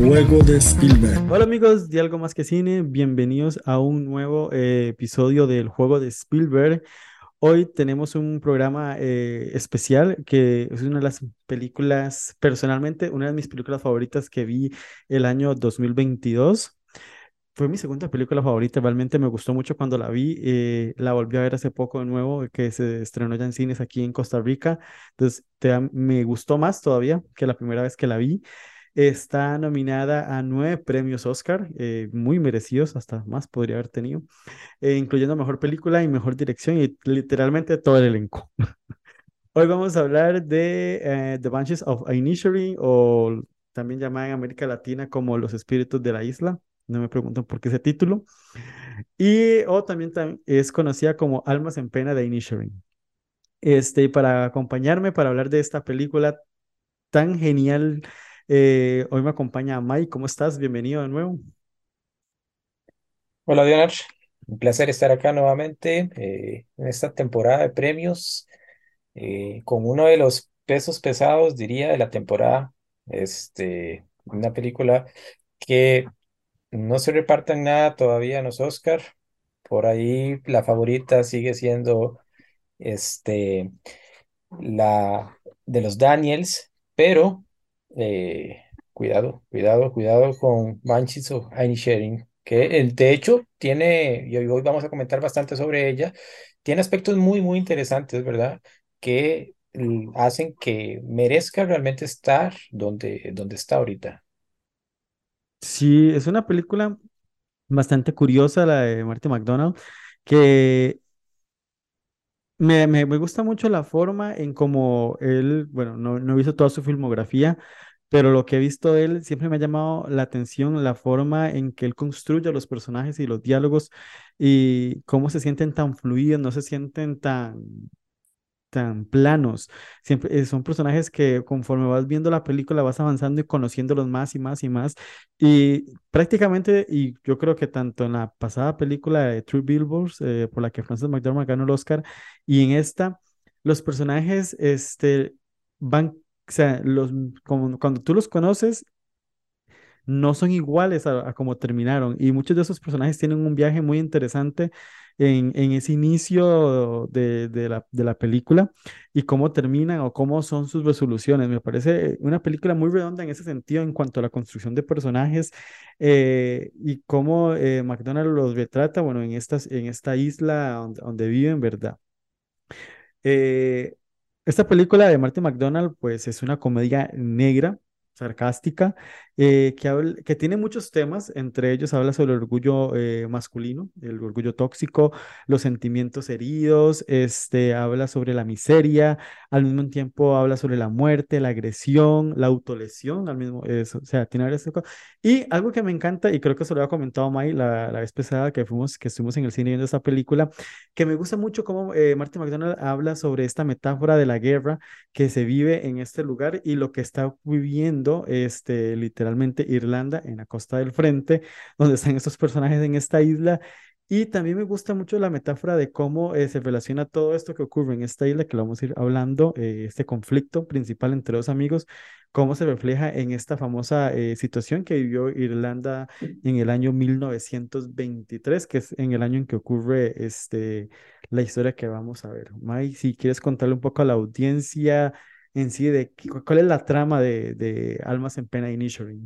Juego de Spielberg. Hola amigos de Algo Más que Cine, bienvenidos a un nuevo eh, episodio del juego de Spielberg. Hoy tenemos un programa eh, especial que es una de las películas, personalmente, una de mis películas favoritas que vi el año 2022 fue mi segunda película favorita, realmente me gustó mucho cuando la vi, eh, la volví a ver hace poco de nuevo, que se estrenó ya en cines aquí en Costa Rica, entonces me gustó más todavía que la primera vez que la vi. Está nominada a nueve premios Oscar, eh, muy merecidos, hasta más podría haber tenido, eh, incluyendo Mejor Película y Mejor Dirección y literalmente todo el elenco. Hoy vamos a hablar de The Bunches of Inisherin o también llamada en América Latina como Los Espíritus de la Isla no me preguntan por qué ese título. Y o también, es conocida como Almas en Pena de Inisherin. Este, para acompañarme para hablar de esta película tan genial, eh, hoy me acompaña Mike. ¿Cómo estás? Bienvenido de nuevo. Hola, Dionar. Un placer estar acá nuevamente eh, en esta temporada de premios eh, con uno de los pesos pesados, diría, de la temporada. Este, una película que no se repartan nada todavía en los Oscar. Por ahí la favorita sigue siendo este, la de los Daniels, pero eh, cuidado, cuidado, cuidado con Banshees of Inisherin, que el, de hecho tiene, y hoy vamos a comentar bastante sobre ella, tiene aspectos muy, muy interesantes, ¿verdad? Que hacen que merezca realmente estar donde, donde está ahorita. Sí, es una película bastante curiosa, la de Marty McDonald, que me, me, gusta mucho la forma en cómo él, bueno, no, no he visto toda su filmografía, pero lo que he visto de él siempre me ha llamado la atención la forma en que él construye los personajes y los diálogos y cómo se sienten tan fluidos, no se sienten tan tan planos. Siempre eh, son personajes que conforme vas viendo la película vas avanzando y conociéndolos más y más y más. Y prácticamente, y yo creo que tanto en la pasada película de True Billboards, eh, por la que Frances McDormand ganó el Oscar, y en esta, los personajes este, van, o sea, los, como, cuando tú los conoces, no son iguales a, a como terminaron. Y muchos de esos personajes tienen un viaje muy interesante en, ese inicio de, la, película y cómo terminan o cómo son sus resoluciones. Me parece una película muy redonda en ese sentido en cuanto a la construcción de personajes eh, y cómo eh, McDonald's los retrata, bueno, en, estas, en esta isla donde, donde viven, ¿verdad? Eh, esta película de Martin McDonald, pues es una comedia negra, sarcástica, eh, que, que tiene muchos temas, entre ellos habla sobre el orgullo eh, masculino, el orgullo tóxico, los sentimientos heridos, este, habla sobre la miseria, al mismo tiempo habla sobre la muerte, la agresión, la autolesión, al mismo, eso, o sea, tiene varias cosas. Y algo que me encanta, y creo que se lo había comentado May la, la vez pasada que fuimos, que estuvimos en el cine viendo esta película, que me gusta mucho cómo eh, Martin McDonald habla sobre esta metáfora de la guerra que se vive en este lugar y lo que está viviendo, este, literalmente Irlanda, en la costa del frente, donde están estos personajes en esta isla. Y también me gusta mucho la metáfora de cómo eh, se relaciona todo esto que ocurre en esta isla, que lo vamos a ir hablando, eh, este conflicto principal entre dos amigos, cómo se refleja en esta famosa eh, situación que vivió Irlanda en el año 1923, que es en el año en que ocurre este, la historia que vamos a ver. Mai, si quieres contarle un poco a la audiencia en sí cuál es la trama de, Almas en Pena Initially.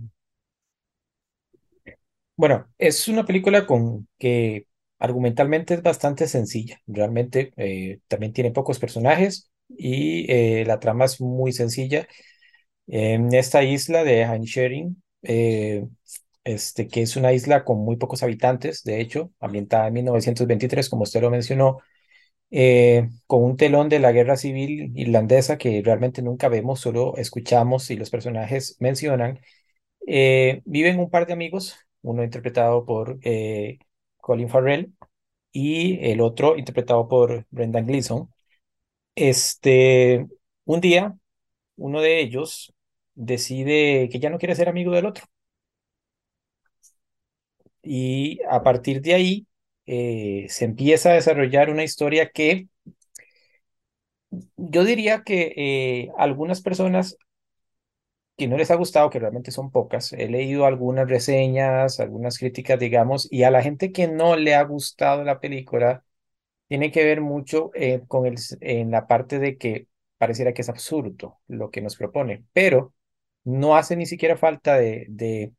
Bueno, es una película con que argumentalmente es bastante sencilla. Realmente eh, también tiene pocos personajes y eh, la trama es muy sencilla. En esta isla de Inisherin, eh, este, que es una isla con muy pocos habitantes, de hecho, ambientada en 1923, como usted lo mencionó, eh, con un telón de la guerra civil irlandesa que realmente nunca vemos, solo escuchamos y los personajes mencionan. Eh, viven un par de amigos, uno interpretado por eh, Colin Farrell y el otro interpretado por Brendan Gleeson. Este, un día, uno de ellos decide que ya no quiere ser amigo del otro. Y a partir de ahí, eh, se empieza a desarrollar una historia que yo diría que eh, algunas personas que no les ha gustado, que realmente son pocas. He leído algunas reseñas, algunas críticas, digamos, y a la gente que no le ha gustado la película, tiene que ver mucho eh, con el, en la parte de que pareciera que es absurdo lo que nos propone, pero no hace ni siquiera falta de, de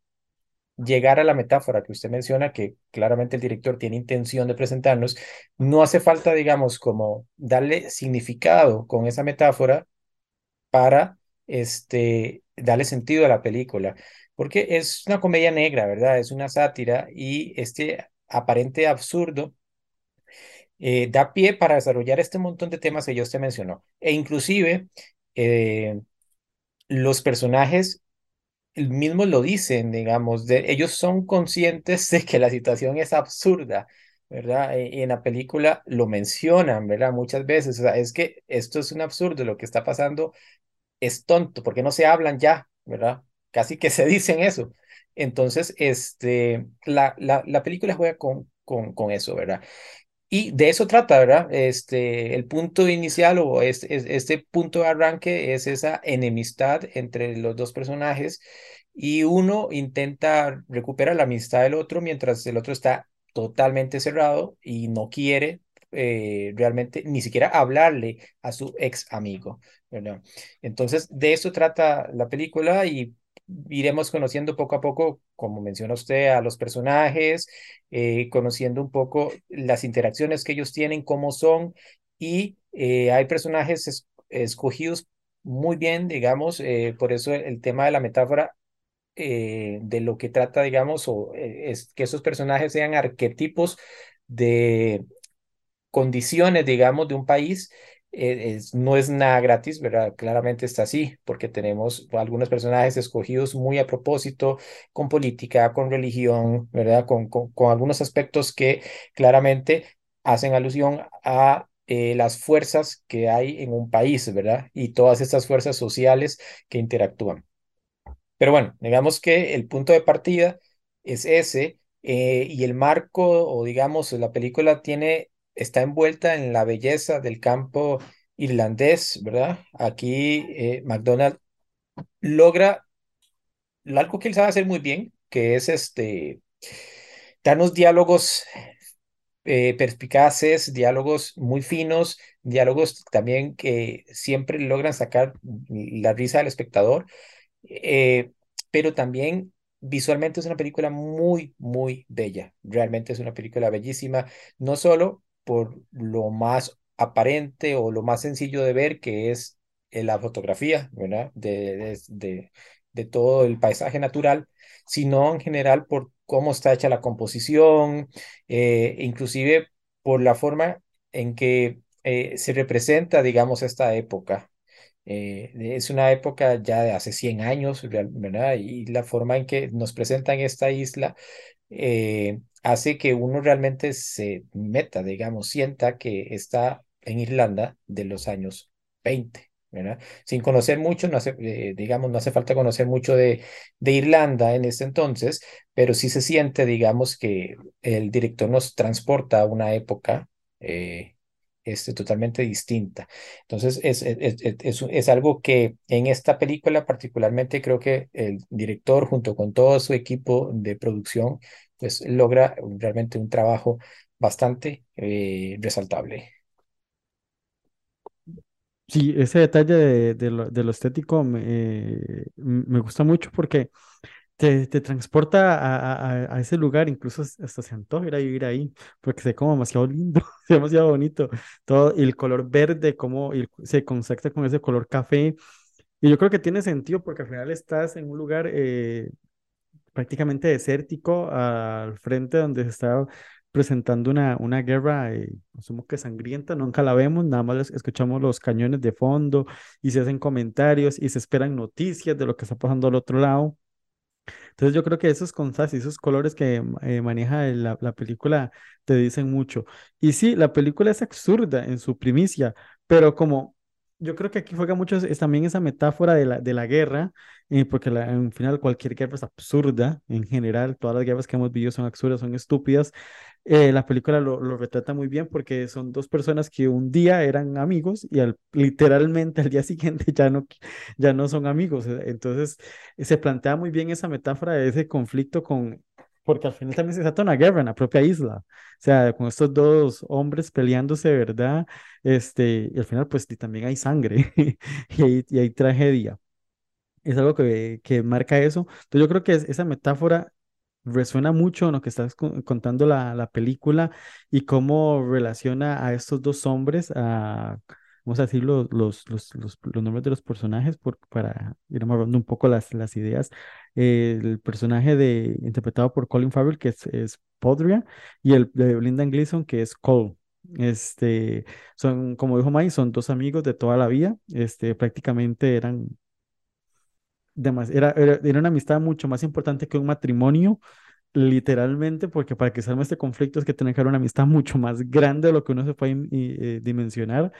llegar a la metáfora que usted menciona, que claramente el director tiene intención de presentarnos, no hace falta, digamos, como darle significado con esa metáfora para este, darle sentido a la película, porque es una comedia negra, ¿verdad? Es una sátira y este aparente absurdo eh, da pie para desarrollar este montón de temas que yo usted mencionó. E inclusive eh, los personajes mismos lo dicen, digamos, de, ellos son conscientes de que la situación es absurda, ¿verdad? Y en la película lo mencionan, ¿verdad? Muchas veces, o sea, es que esto es un absurdo, lo que está pasando es tonto, porque no se hablan ya, ¿verdad? Casi que se dicen eso. Entonces, este, la, la, la película juega con, con, con eso, ¿verdad? Y de eso trata, ¿verdad? Este, el punto inicial o este, este punto de arranque es esa enemistad entre los dos personajes y uno intenta recuperar la amistad del otro mientras el otro está totalmente cerrado y no quiere eh, realmente ni siquiera hablarle a su ex amigo, ¿verdad? Entonces, de eso trata la película y iremos conociendo poco a poco, como menciona usted, a los personajes, eh, conociendo un poco las interacciones que ellos tienen, cómo son, y eh, hay personajes escogidos muy bien, digamos, eh, por eso el, tema de la metáfora de lo que trata, digamos, o es que esos personajes sean arquetipos de condiciones, digamos, de un país eh, no es nada gratis, ¿verdad? Claramente está así, porque tenemos algunos personajes escogidos muy a propósito, con política, con religión, ¿verdad? Con, algunos aspectos que claramente hacen alusión a eh, las fuerzas que hay en un país, ¿verdad? Y todas estas fuerzas sociales que interactúan. Pero bueno, digamos que el punto de partida es ese, eh, y el marco, o digamos, la película tiene está envuelta en la belleza del campo irlandés, ¿verdad? Aquí eh, McDonald logra algo que él sabe hacer muy bien, que es este, darnos diálogos eh, perspicaces, diálogos muy finos, diálogos también que siempre logran sacar la risa del espectador, eh, pero también visualmente es una película muy, muy bella. Realmente es una película bellísima, no solo por lo más aparente o lo más sencillo de ver, que es eh, la fotografía, ¿verdad? De, todo el paisaje natural, sino en general por cómo está hecha la composición, eh, inclusive por la forma en que eh, se representa, digamos, esta época. es una época ya de hace 100 años. Y la forma en que nos presentan esta isla hace que uno realmente se meta, digamos, sienta que está en Irlanda de los años 20. ¿verdad? Sin conocer mucho, no hace, eh, digamos, no hace falta conocer mucho de, de Irlanda en ese entonces, pero sí se siente, digamos, que el director nos transporta a una época eh, este, totalmente distinta. Entonces, es, es, es, es, algo que en esta película particularmente creo que el director, junto con todo su equipo de producción, pues logra realmente un trabajo bastante eh, resaltable. Sí, ese detalle de, lo, de lo, estético me, me, gusta mucho porque te, te transporta a, a, a, ese lugar, incluso hasta se antoja ir a vivir ahí, porque se ve como demasiado lindo, demasiado bonito. Todo el color verde, cómo se conecta con ese color café. Y yo creo que tiene sentido porque al final estás en un lugar eh, prácticamente desértico al frente donde se está presentando una, una guerra, eh, asumo que sangrienta, nunca la vemos, nada más escuchamos los cañones de fondo y se hacen comentarios y se esperan noticias de lo que está pasando al otro lado. Entonces yo creo que esos contrastes, esos colores que eh, maneja la, la, película te dicen mucho. Y sí, la película es absurda en su primicia, pero como Yo creo que aquí juega mucho es, también esa metáfora de la, de la guerra, eh, porque la, en final cualquier guerra es absurda en general, todas las guerras que hemos vivido son absurdas, son estúpidas. Eh, la película lo, lo retrata muy bien porque son dos personas que un día eran amigos y al, literalmente al día siguiente ya no, ya no son amigos. eh, Entonces se plantea muy bien esa metáfora de ese conflicto con... Porque al final también se trata de una guerra en la propia isla. O sea, con estos dos hombres peleándose, ¿verdad? Este, y al final, pues también hay sangre y hay, tragedia. Es algo que, que marca eso. Entonces, yo creo que es- esa metáfora resuena mucho en lo que estás co- contando la, la película y cómo relaciona a estos dos hombres, a, vamos a decir, los, los, los, los, nombres de los personajes por, para ir amarrando un poco las, las ideas. Eh, el personaje de, interpretado por Colin Farrell, que es, es Podria, y el de Brendan Gleeson, que es Cole. Este, son, como dijo Mike, son dos amigos de toda la vida. Este, prácticamente eran demas- era, era, era una amistad mucho más importante que un matrimonio, literalmente, porque para que se arme este conflicto es que tiene que haber una amistad mucho más grande de lo que uno se puede eh, dimensionar.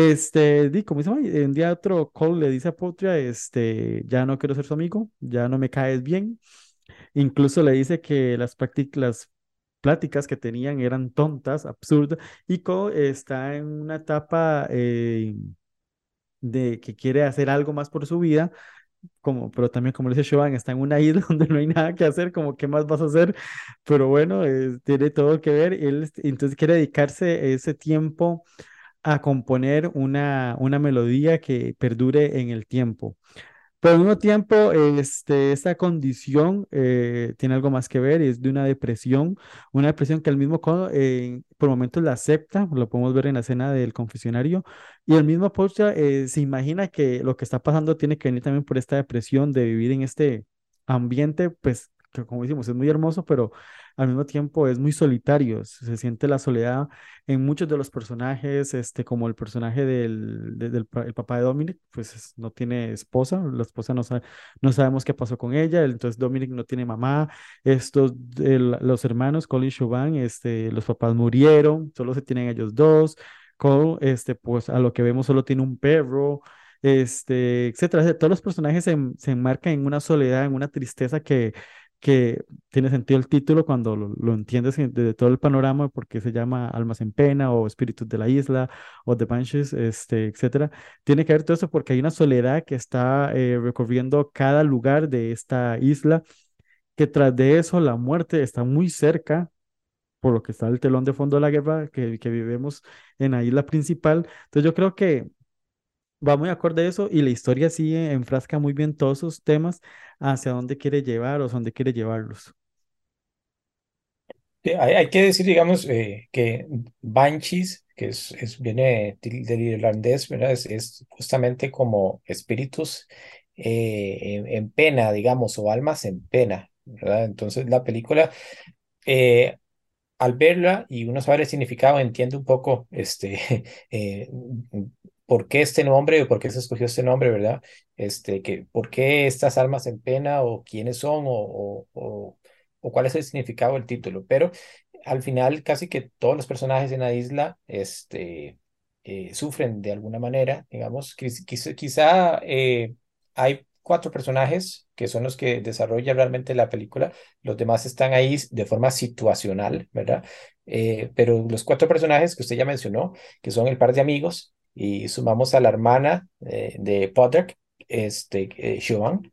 Este, como dice, Mike, un día otro Cole le dice a Potria, este, ya no quiero ser su amigo, ya no me caes bien. Incluso le dice que las prácticas, pláticas que tenían eran tontas, absurdas, y Cole está en una etapa eh, de que quiere hacer algo más por su vida como, pero también como dice Siobhan, está en una isla donde no hay nada que hacer, como qué más vas a hacer, pero bueno, eh, tiene todo que ver, él entonces quiere dedicarse ese tiempo a componer una, una melodía que perdure en el tiempo. Al mismo tiempo, este, esta condición eh, tiene algo más que ver, es de una depresión, una depresión que el mismo eh, por momentos la acepta, lo podemos ver en la escena del confesionario, y el mismo Portia eh, se imagina que lo que está pasando tiene que venir también por esta depresión de vivir en este ambiente, pues, que como decimos, es muy hermoso, pero al mismo tiempo es muy solitario, se siente la soledad en muchos de los personajes, este, como el personaje del, de- del pa- el papá de Dominic, pues es- no tiene esposa, la esposa no sabe, no sabemos qué pasó con ella, entonces Dominic no tiene mamá, estos, el- los hermanos, y Siobhan, este, los papás murieron, solo se tienen ellos dos, Cole, este, pues a lo que vemos solo tiene un perro, este, etcétera, todos los personajes se, se enmarcan en una soledad, en una tristeza que... que tiene sentido el título cuando lo, entiendes en- desde todo el panorama, porque se llama Almas en Pena o Espíritus de la Isla o The Banshees, este, etcétera. Tiene que ver todo eso porque hay una soledad que está eh, recorriendo cada lugar de esta isla, que tras de eso la muerte está muy cerca, por lo que está el telón de fondo de la guerra que, que vivimos en la isla principal. Entonces yo creo que va muy acorde a eso y la historia sí enfrasca muy bien todos esos temas hacia dónde quiere llevar o dónde quiere llevarlos. Hay, hay que decir, digamos, eh, que Banshees, que es, es- viene del, irlandés, ¿verdad? Es, justamente como espíritus eh, en, en pena, digamos, o almas en pena. Entonces la película, eh, al verla y uno sabe el significado, entiende un poco este, por qué este nombre o por qué se escogió este nombre, ¿verdad? Este, que, por qué estas almas en pena o quiénes son o, o, o, cuál es el significado del título. Pero al final casi que todos los personajes en la isla este, eh, sufren de alguna manera, digamos. Quiz- Quizá, quizá eh, hay cuatro personajes que son los que desarrollan realmente la película los demás están ahí de forma situacional, ¿verdad? Eh, pero los cuatro personajes que usted ya mencionó, que son el par de amigos, y sumamos a la hermana eh, de Podrick, este, eh, Siobhan,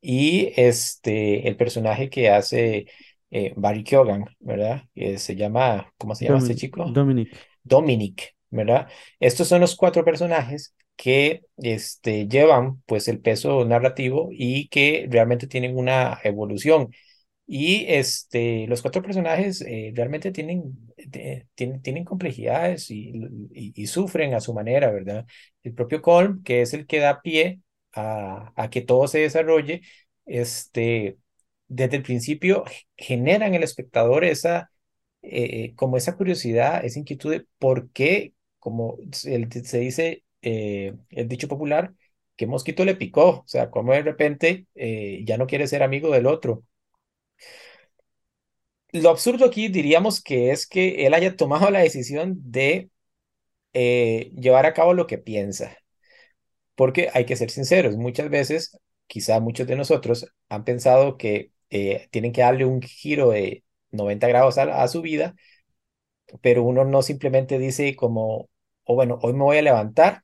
y este, el personaje que hace eh, Barry Keoghan, ¿verdad? Que se llama, ¿cómo se llama este Domin- chico? Dominic. Dominic, ¿verdad? Estos son los cuatro personajes que este, llevan pues el peso narrativo y que realmente tienen una evolución. Y este, los cuatro personajes eh, realmente tienen, eh, tienen, tienen complejidades y, sufren a su manera, ¿verdad? El propio Colm, que es el que da pie a, que todo se desarrolle, este, desde el principio genera en el espectador esa eh, como esa curiosidad, esa inquietud de por qué, como se, se dice el dicho popular, que mosquito le picó, o sea, como de repente ya no quiere ser amigo del otro. Lo absurdo aquí diríamos que es que él haya tomado la decisión de eh, llevar a cabo lo que piensa, porque hay que ser sinceros, muchas veces, quizá muchos de nosotros han pensado que eh, tienen que darle un giro de 90 grados a, su vida, pero uno no simplemente dice como, o bueno, hoy me voy a levantar,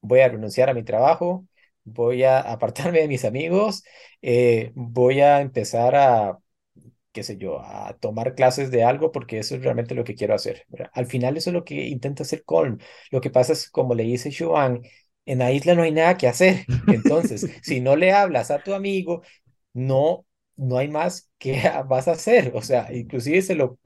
voy a renunciar a mi trabajo, voy a apartarme de mis amigos, eh, voy a empezar a, qué sé yo, a tomar clases de algo porque eso es realmente lo que quiero hacer. Al final eso es lo que intenta hacer Colm. Lo que pasa es, como le dice Joan, en la isla no hay nada que hacer. Entonces, si no le hablas a tu amigo, no, no hay más que vas a hacer. O sea, inclusive se lo,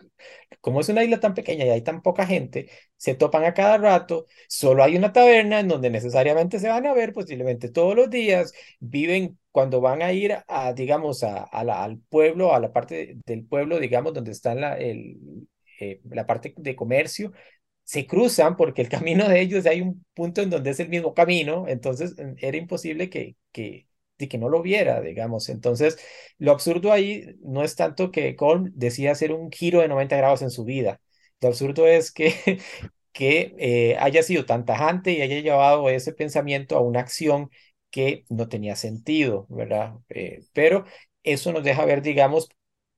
como es una isla tan pequeña y hay tan poca gente, se topan a cada rato, solo hay una taberna en donde necesariamente se van a ver posiblemente todos los días, viven cuando van a ir a, digamos, a, al pueblo, a la parte del pueblo, digamos, donde está la, el, eh, la parte de comercio, se cruzan porque el camino de ellos hay un punto en donde es el mismo camino, entonces era imposible que, que, de que no lo viera, digamos. Entonces, lo absurdo ahí no es tanto que Colm decía hacer un giro de 90 grados en su vida. Lo absurdo es que, que eh, haya sido tan tajante y haya llevado ese pensamiento a una acción que no tenía sentido, ¿verdad? Eh, pero eso nos deja ver, digamos,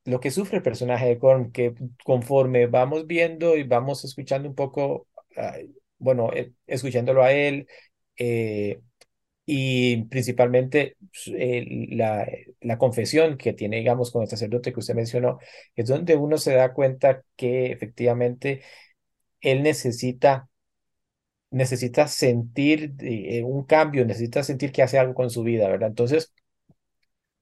lo que sufre el personaje de Colm, que conforme vamos viendo y vamos escuchando un poco, bueno, eh, escuchándolo a él, y principalmente pues, la, la confesión que tiene, digamos, con el sacerdote que usted mencionó, es donde uno se da cuenta que efectivamente él necesita, necesita sentir eh, un cambio, necesita sentir que hace algo con su vida, ¿verdad? Entonces,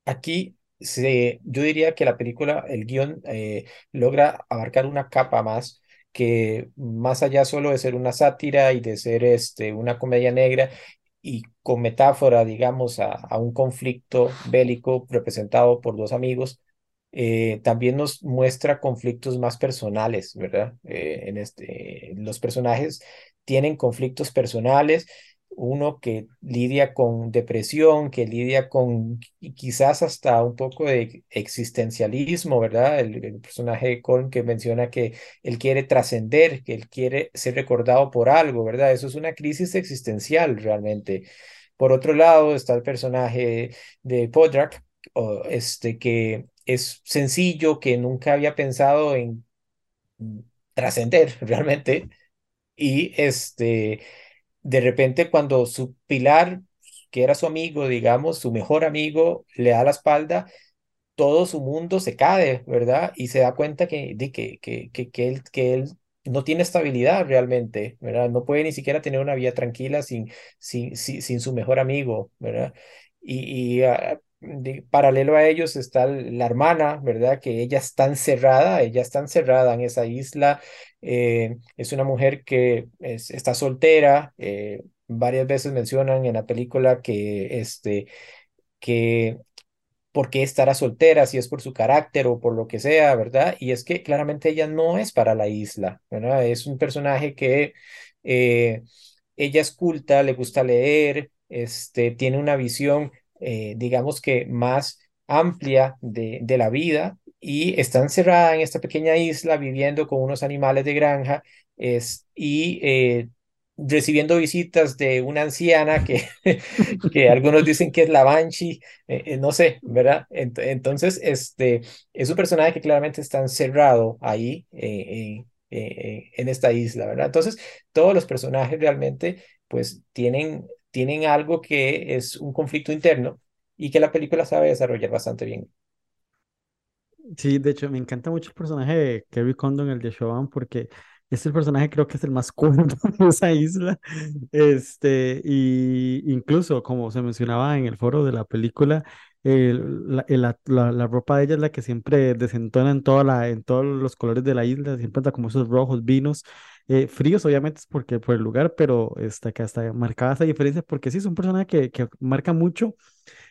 aquí se, yo diría que la película, el guion, eh, logra abarcar una capa más que más allá solo de ser una sátira y de ser este, una comedia negra, y con metáfora, digamos, a, un conflicto bélico representado por dos amigos, eh, también nos muestra conflictos más personales, ¿verdad? Eh, en este, los personajes tienen conflictos personales uno que lidia con depresión, que lidia con quizás hasta un poco de existencialismo, ¿verdad? El, personaje de Colm que menciona que él quiere trascender, que él quiere ser recordado por algo, ¿verdad? Eso es una crisis existencial realmente. Por otro lado está el personaje de Podrak, este, que es sencillo, que nunca había pensado en trascender realmente. Y este, de repente cuando su pilar, que era su amigo, digamos, su mejor amigo, le da la espalda, todo su mundo se cae, ¿verdad? Y se da cuenta que, de que, que, que, él, que él no tiene estabilidad realmente, ¿verdad? No puede ni siquiera tener una vida tranquila sin, sin, sin, su mejor amigo, ¿verdad? Y, y ah, paralelo a ellos está la hermana, ¿verdad? Que ella está encerrada, ella está encerrada en esa isla. Eh, es una mujer que está soltera. Eh, varias veces mencionan en la película que, este, que por qué estará soltera, si es por su carácter o por lo que sea, ¿verdad? Y es que claramente ella no es para la isla, ¿verdad? Es un personaje que eh, ella es culta, le gusta leer, este, tiene una visión eh, digamos que más amplia de, la vida y está encerrada en esta pequeña isla viviendo con unos animales de granja es, y eh, recibiendo visitas de una anciana que, que algunos dicen que es la Banshee, eh, no sé, ¿verdad? Entonces, este, es un personaje que claramente está encerrado ahí en esta isla, ¿verdad? Entonces, todos los personajes realmente pues tienen tienen algo que es un conflicto interno y que la película sabe desarrollar bastante bien. Sí, de hecho, me encanta mucho el personaje de Kerry Condon, el de Showan, porque este personaje creo que es el más cuerdo de esa isla. Este, y incluso, como se mencionaba en el foro de la película, la, la, la, ropa de ella es la que siempre desentona en, toda la, en todos los colores de la isla, siempre está como esos rojos vinos, eh, fríos obviamente es porque por el lugar, pero está, que hasta marcada esa diferencia, porque sí, es un personaje que marca mucho,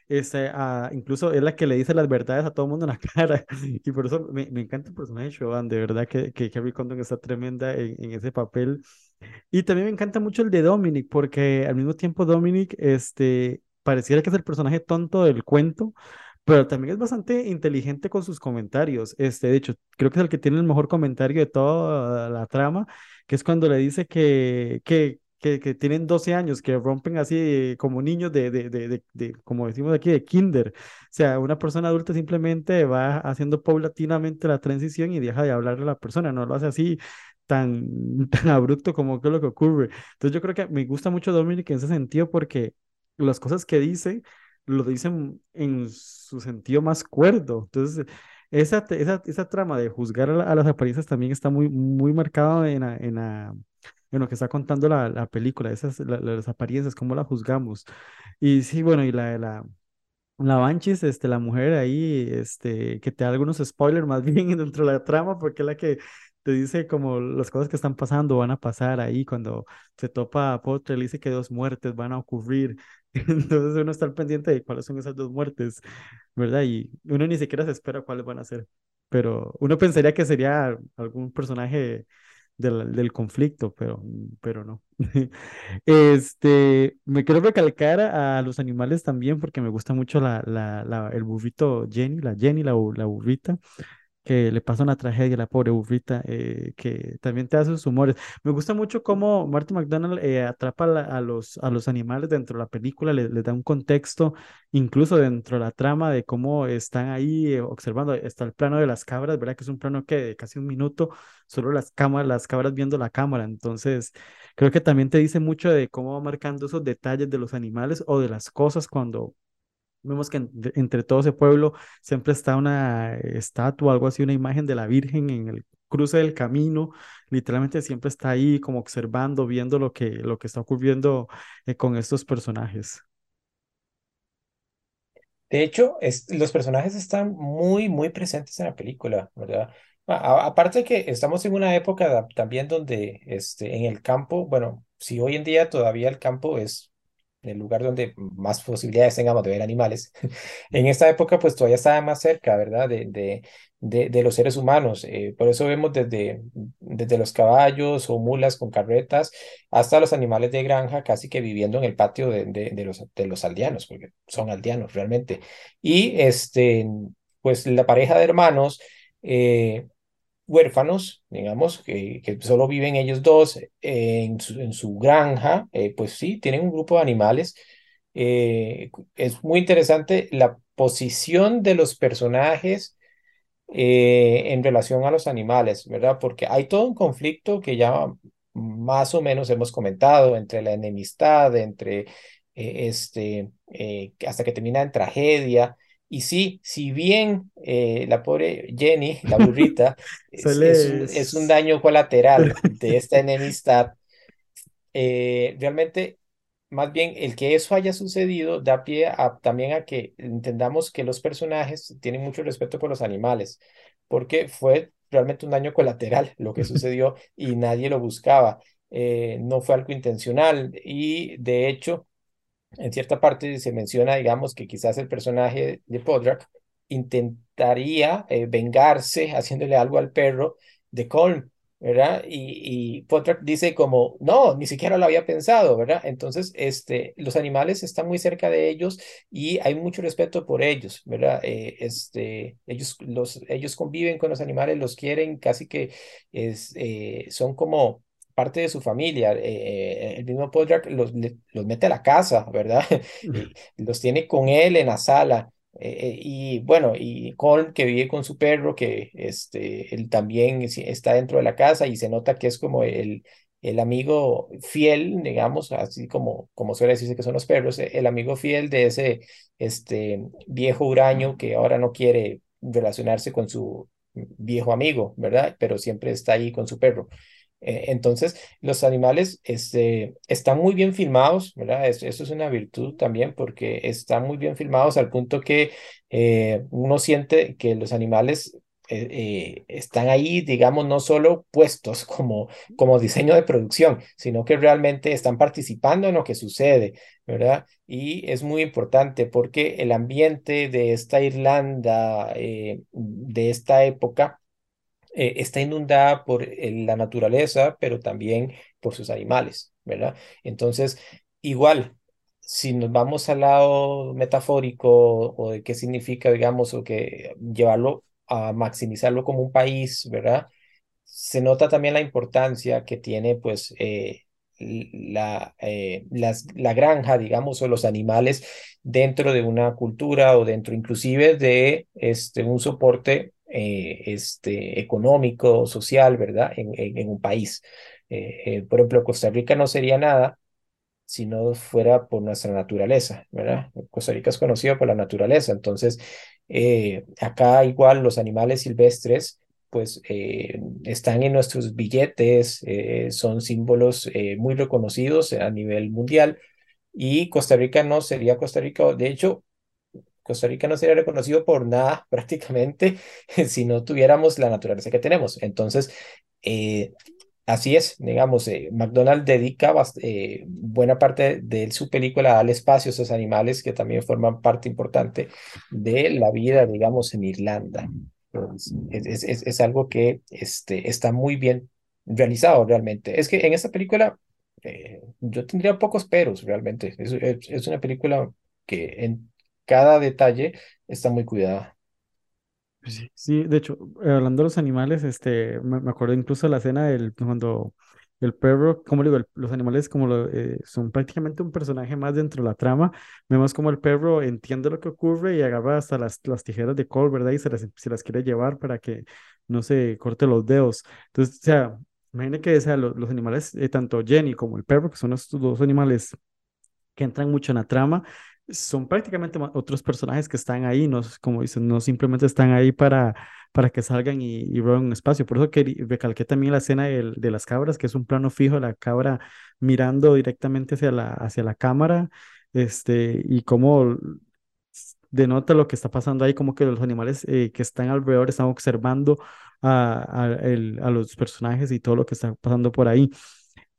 este, incluso es la que le dice las verdades a todo mundo en la cara, y por eso me, me encanta el personaje de Shoban, de verdad que, que Carrie Condon está tremenda en, en ese papel. Y también me encanta mucho el de Dominic, porque al mismo tiempo Dominic, este, pareciera que es el personaje tonto del cuento, pero también es bastante inteligente con sus comentarios. Este, de hecho, creo que es el que tiene el mejor comentario de toda la trama, que es cuando le dice que, que que, que tienen 12 años, que rompen así como niños de, de, de, de, como decimos aquí, de kinder. O sea, una persona adulta simplemente va haciendo paulatinamente la transición y deja de hablarle a la persona, no lo hace así tan, tan abrupto como que es lo que ocurre. Entonces yo creo que me gusta mucho Dominic en ese sentido porque las cosas que dice, lo dicen en su sentido más cuerdo. Entonces, esa, esa, esa trama de juzgar a, las apariencias también está muy, muy marcada en, en, en lo que está contando la, la película, esas, las apariencias, cómo las juzgamos. Y sí, bueno, y la, la, la Banshees, este, la mujer ahí, este, que te da algunos spoilers más bien dentro de la trama, porque es la que te dice como las cosas que están pasando van a pasar ahí cuando se topa a Potter, le dice que dos muertes van a ocurrir. Entonces uno está pendiente de cuáles son esas dos muertes, ¿verdad? Y uno ni siquiera se espera cuáles van a ser. Pero uno pensaría que sería algún personaje del, del conflicto, pero, pero no. Este, me quiero recalcar a los animales también porque me gusta mucho la, la, la, el burrito Jenny, la Jenny, la, la burrita que le pasa una tragedia la pobre burrita, eh, que también te hace sus humores. Me gusta mucho cómo Martin McDonald eh, atrapa a, los, a los animales dentro de la película, le da un contexto, incluso dentro de la trama de cómo están ahí eh, observando. Está el plano de las cabras, ¿verdad? Que es un plano que de casi un minuto, solo las, cámaras, las cabras viendo la cámara. Entonces, creo que también te dice mucho de cómo va marcando esos detalles de los animales o de las cosas cuando Vemos que entre todo ese pueblo siempre está una estatua, algo así, una imagen de la Virgen en el cruce del camino. Literalmente siempre está ahí como observando, viendo lo que, lo que está ocurriendo eh, con estos personajes. De hecho, los personajes están muy, muy presentes en la película, ¿verdad? aparte que estamos en una época también donde este, en el campo, bueno, si hoy en día todavía el campo es el lugar donde más posibilidades tengamos de ver animales. en esta época, pues todavía estaba más cerca, ¿verdad? De, de, de, los seres humanos. Eh, por eso vemos desde, desde los caballos o mulas con carretas hasta los animales de granja casi que viviendo en el patio de, de, los, de los aldeanos, porque son aldeanos realmente. Y este, pues la pareja de hermanos. Eh, huérfanos, digamos, que, solo viven ellos dos en, su, en su granja, eh, pues sí, tienen un grupo de animales. Eh, es muy interesante la posición de los personajes eh, en relación a los animales, ¿verdad? Porque hay todo un conflicto que ya más o menos hemos comentado entre la enemistad, entre este, hasta que termina en tragedia. Y sí, si bien eh, la pobre Jenny, la burrita, es, un, daño colateral de esta enemistad, eh, realmente, más bien, el que eso haya sucedido da pie a, también a que entendamos que los personajes tienen mucho respeto por los animales, porque fue realmente un daño colateral lo que sucedió y nadie lo buscaba. Eh, no fue algo intencional y de hecho en cierta parte se menciona, digamos, que quizás el personaje de Podrak intentaría eh, vengarse haciéndole algo al perro de Colm, ¿verdad? Y, y dice como, no, ni siquiera lo había pensado, ¿verdad? Entonces, este, los animales están muy cerca de ellos y hay mucho respeto por ellos, ¿verdad? Eh, este, ellos, los, ellos conviven con los animales, los quieren, casi que eh, son como parte de su familia. Eh, eh, el mismo Podrick los, los, mete a la casa, ¿verdad? los tiene con él en la sala. Eh, y bueno, y Colm que vive con su perro, que este, él también está dentro de la casa y se nota que es como el, el amigo fiel, digamos, así como, como suele decirse que son los perros, el amigo fiel de ese este, viejo huraño que ahora no quiere relacionarse con su viejo amigo, ¿verdad? Pero siempre está ahí con su perro. Eh, entonces, los animales este, están muy bien filmados, ¿verdad? Eso, es una virtud también porque están muy bien filmados al punto que eh, uno siente que los animales eh, están ahí, digamos, no solo puestos como, como diseño de producción, sino que realmente están participando en lo que sucede, ¿verdad? Y es muy importante porque el ambiente de esta Irlanda, de esta época, eh, está inundada por eh, la naturaleza, pero también por sus animales, ¿verdad? Entonces, igual, si nos vamos al lado metafórico o de qué significa, digamos, o que llevarlo a maximizarlo como un país, ¿verdad? Se nota también la importancia que tiene, pues, eh, la, la granja, digamos, o los animales dentro de una cultura o dentro inclusive de este, un soporte eh, este, económico, social, ¿verdad? En, en, un país. Eh, por ejemplo, Costa Rica no sería nada si no fuera por nuestra naturaleza, ¿verdad? Costa Rica es conocido por la naturaleza, entonces acá igual los animales silvestres pues eh, están en nuestros billetes, eh, son símbolos eh, muy reconocidos a nivel mundial y Costa Rica no sería Costa Rica, de hecho, Costa Rica no sería reconocido por nada prácticamente si no tuviéramos la naturaleza que tenemos. Entonces, así es, digamos, McDonald's dedica buena parte de su película al espacio a esos animales que también forman parte importante de la vida, digamos, en Irlanda. Es, algo que este, está muy bien realizado realmente. Es que en esta película eh, yo tendría pocos peros realmente. Es, es, una película que en cada detalle está muy cuidada. Sí, sí, de hecho, hablando de los animales, este, me, me acuerdo incluso de la escena del cuando el perro, como digo, los animales como lo, eh, son prácticamente un personaje más dentro de la trama. Vemos como el perro entiende lo que ocurre y agarra hasta las, las tijeras de Cole, ¿verdad? Y se las, se las quiere llevar para que no se corte los dedos. Entonces, o sea, imagínate que sea, los, los animales, eh, tanto Jenny como el perro, que son estos dos animales que entran mucho en la trama, son prácticamente otros personajes que están ahí, no, como dicen, no simplemente están ahí para, para que salgan y, y roben un espacio. Por eso que recalqué también la escena de, de, las cabras, que es un plano fijo la cabra mirando directamente hacia la, hacia la cámara, este, y cómo denota lo que está pasando ahí, como que los animales eh, que están alrededor están observando a, a, el, a, los personajes y todo lo que está pasando por ahí.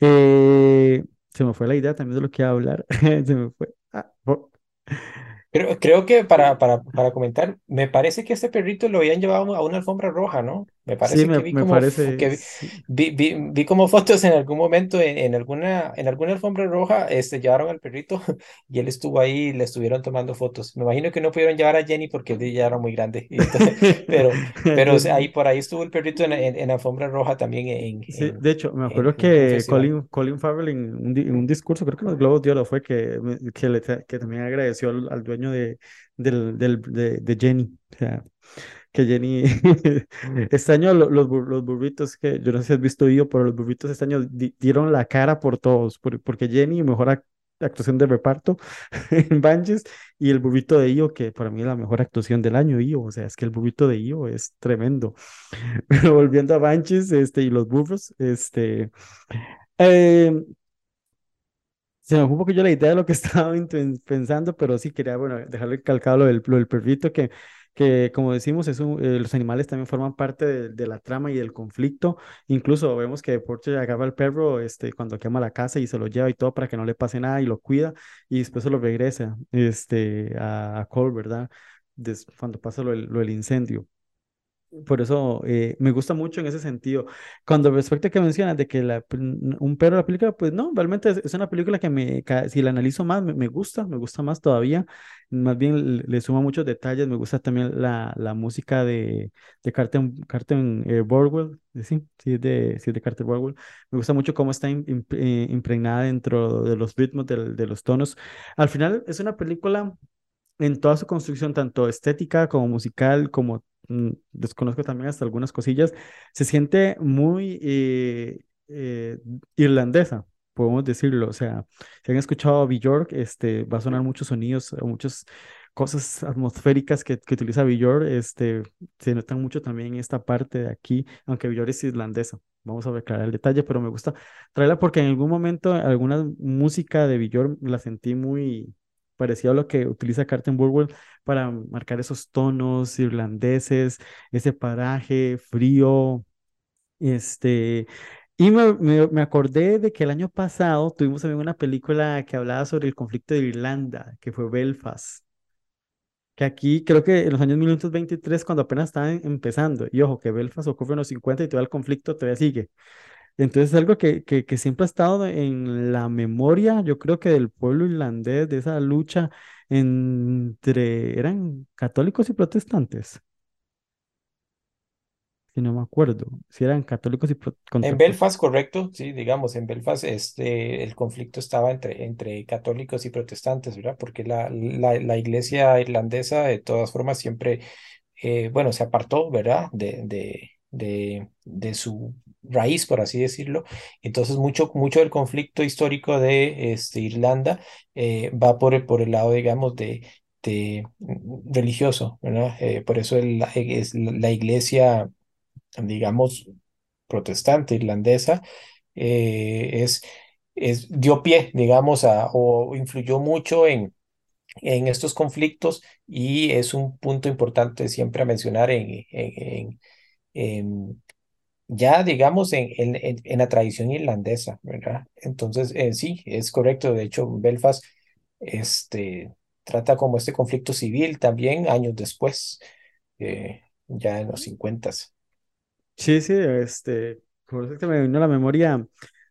Eh, se me fue la idea también de lo que iba a hablar. se me fue. Creo, creo que para, para, para comentar, me parece que este perrito lo habían llevado a una alfombra roja, ¿no? Me parece me, que vi me como, parece, que sí. vi, vi, vi como fotos en algún momento en, en, alguna, en alguna alfombra roja, este, llevaron al perrito y él estuvo ahí y le estuvieron tomando fotos. Me imagino que no pudieron llevar a Jenny porque él ya era muy grande. Entonces, pero pero o sea, ahí por ahí estuvo el perrito en, en, en alfombra roja también en, Sí, de hecho, me acuerdo que. Colin, Colin Farrell en un, en un discurso, creo que en los Globos de Oro fue que, que, le, que también agradeció al, al dueño de, del, del, de, de Jenny. O sea, que Jenny, este año lo- los, bur- los burritos, que yo no sé si has visto yo, pero los burritos este año di- dieron la cara por todos, por- porque Jenny, mejor ac- actuación de reparto en Banshees, y el burrito de Io, que para mí es la mejor actuación del año, Io, o sea, es que el burrito de Io es tremendo. Pero volviendo a Banshees, este, y los burros, este, eh, se me fue un poquillo la idea de lo que estaba pensando, pero sí quería, bueno, dejarle calcado lo del, lo del perrito, que, que como decimos, eh, los animales también forman parte de, la trama y del conflicto. Incluso vemos que Porter agarra al perro este, cuando quema la casa y se lo lleva y todo para que no le pase nada y lo cuida y después se lo regresa este, a, a Cole, ¿verdad? Des- cuando pasa lo lo del incendio. Por eso eh, me gusta mucho en ese sentido. Cuando respecto a que mencionas de que la, un perro la película, pues no, realmente es, es una película que me, si la analizo más, me, gusta, me gusta más todavía. Más bien le, le suma muchos detalles. Me gusta también la, la música de, de Carter, Carter eh, Burwell. eh, Sí, sí, es de, sí, de Carter Burwell. Me gusta mucho cómo está eh, impregnada dentro de los ritmos, del- de los tonos. Al final es una película en toda su construcción, tanto estética como musical, como desconozco también hasta algunas cosillas, se siente muy eh, eh, irlandesa, podemos decirlo. O sea, si han escuchado a Björk, este, va a sonar muchos sonidos, muchas cosas atmosféricas que, utiliza Björk, este, se notan mucho también en esta parte de aquí, aunque Björk es irlandesa. Vamos a aclarar el detalle, pero me gusta traerla porque en algún momento alguna música de Björk la sentí muy parecido a lo que utiliza Carter Burwell para marcar esos tonos irlandeses, ese paraje frío, este, y me, me- me acordé de que el año pasado tuvimos también una película que hablaba sobre el conflicto de Irlanda, que fue Belfast, que aquí creo que en los años 1923, cuando apenas estaban empezando, y ojo, que Belfast ocurre en los 50 y todo el conflicto todavía sigue. Entonces es algo que, que, que siempre ha estado en la memoria, yo creo que del pueblo irlandés, de esa lucha entre, eran católicos y protestantes, si no me acuerdo, si eran católicos y pro- contra... En Belfast, correcto, sí, digamos, en Belfast este, el conflicto estaba entre, entre católicos y protestantes, ¿verdad? Porque la, la, la iglesia irlandesa, de todas formas, siempre, eh, bueno, se apartó, ¿verdad? De, de, de, de su raíz, por así decirlo. Entonces, mucho, mucho del conflicto histórico de este, Irlanda eh, va por el, por el lado, digamos, de, de mm, religioso. Eh, por eso es la iglesia digamos, protestante irlandesa, eh, es, es, dio pie, digamos, a, o influyó mucho en, en estos conflictos y es un punto importante siempre a mencionar en, en, en- en- ya, digamos, en, en, en- la tradición irlandesa, ¿verdad? Entonces, eh, sí, es correcto. De hecho, Belfast este, trata como este conflicto civil también años después, eh, ya en los 50. Sí, sí, este, es que me vino a la memoria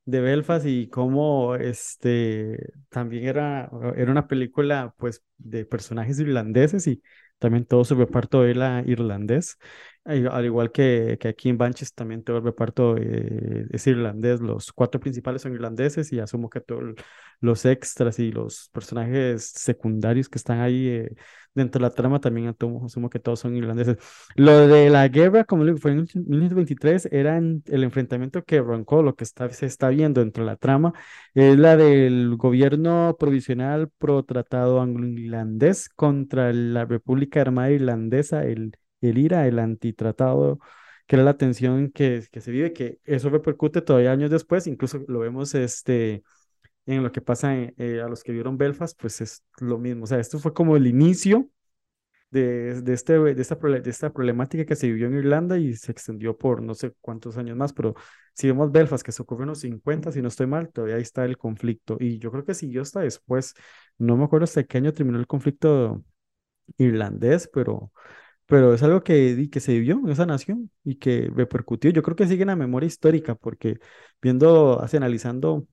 de Belfast y cómo este también era, era una película pues de personajes irlandeses y también todo su reparto era irlandés, al al igual que, que aquí en Banshees también todo el reparto eh, es irlandés, los cuatro principales son irlandeses y asumo que todos los extras y los personajes secundarios que están ahí eh, dentro de la trama también asumo, que todos son irlandeses. Lo de la guerra, como le digo, fue en 1923, era el enfrentamiento que arrancó, lo que está, se está viendo dentro de la trama, es la del gobierno provisional pro tratado anglo-irlandés contra la República Armada Irlandesa, el, el IRA, el antitratado, que era la tensión que, que se vive, que eso repercute todavía años después, incluso lo vemos este, en lo que pasa en- eh, a los que vieron Belfast, pues es lo mismo, o sea, esto fue como el inicio de, de, este, de, esta, de esta problemática que se vivió en Irlanda y se extendió por no sé cuántos años más, pero si vemos Belfast, que se ocurrió en los 50, si no estoy mal, todavía ahí está el conflicto. Y yo creo que siguió hasta después. No me acuerdo hasta qué año terminó el conflicto irlandés, pero, pero es algo que, que se vivió en esa nación y que repercutió. Yo creo que sigue en la memoria histórica, porque viendo, así analizando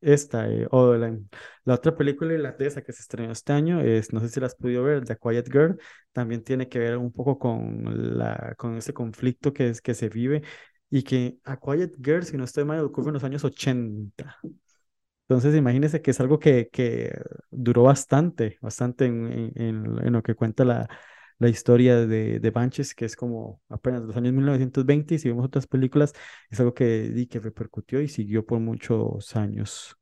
esta eh, o la, la otra película irlandesa que se estrenó este año, es, no sé si la has podido ver, The Quiet Girl, también tiene que ver un poco con, la, con ese conflicto que, es, que se vive y que A Quiet Girl, si no estoy mal, ocurre en los años 80. Entonces, imagínense que es algo que, que duró bastante, bastante en- en- en lo que cuenta la, la historia de, de Banshees, que es como apenas los años 1920, y si vemos otras películas, es algo que, que repercutió y siguió por muchos años.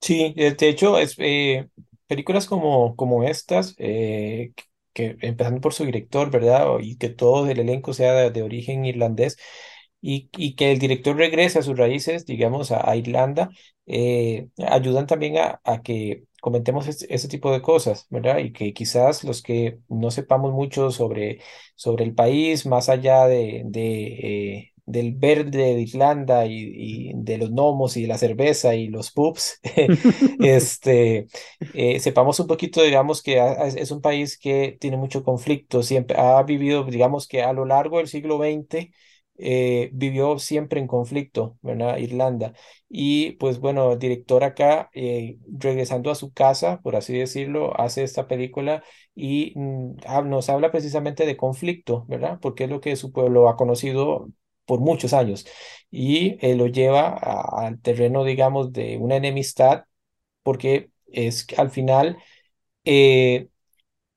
Sí, de de hecho, es, eh, películas como, como estas, eh, que, empezando por su director, ¿verdad? Y que todo el elenco sea de, origen irlandés y, y que el director regrese a sus raíces, digamos, a, Irlanda, eh, ayudan también a que comentemos este, este tipo de cosas, ¿verdad? Y que quizás los que no sepamos mucho sobre, sobre el país, más allá de, de, eh, del verde de Irlanda y, y de los gnomos y de la cerveza y los pubs, este, eh, sepamos un poquito, digamos, que ha- es es un país que tiene mucho conflicto, siempre ha vivido, digamos, que a lo largo del siglo XX eh, vivió siempre en conflicto, ¿verdad? Irlanda. Y pues bueno, el director acá, eh, regresando a su casa, por así decirlo, hace esta película y mm, nos habla precisamente de conflicto, ¿verdad? Porque es lo que su pueblo ha conocido por muchos años y eh, lo lleva al terreno, digamos, de una enemistad, porque es al final eh,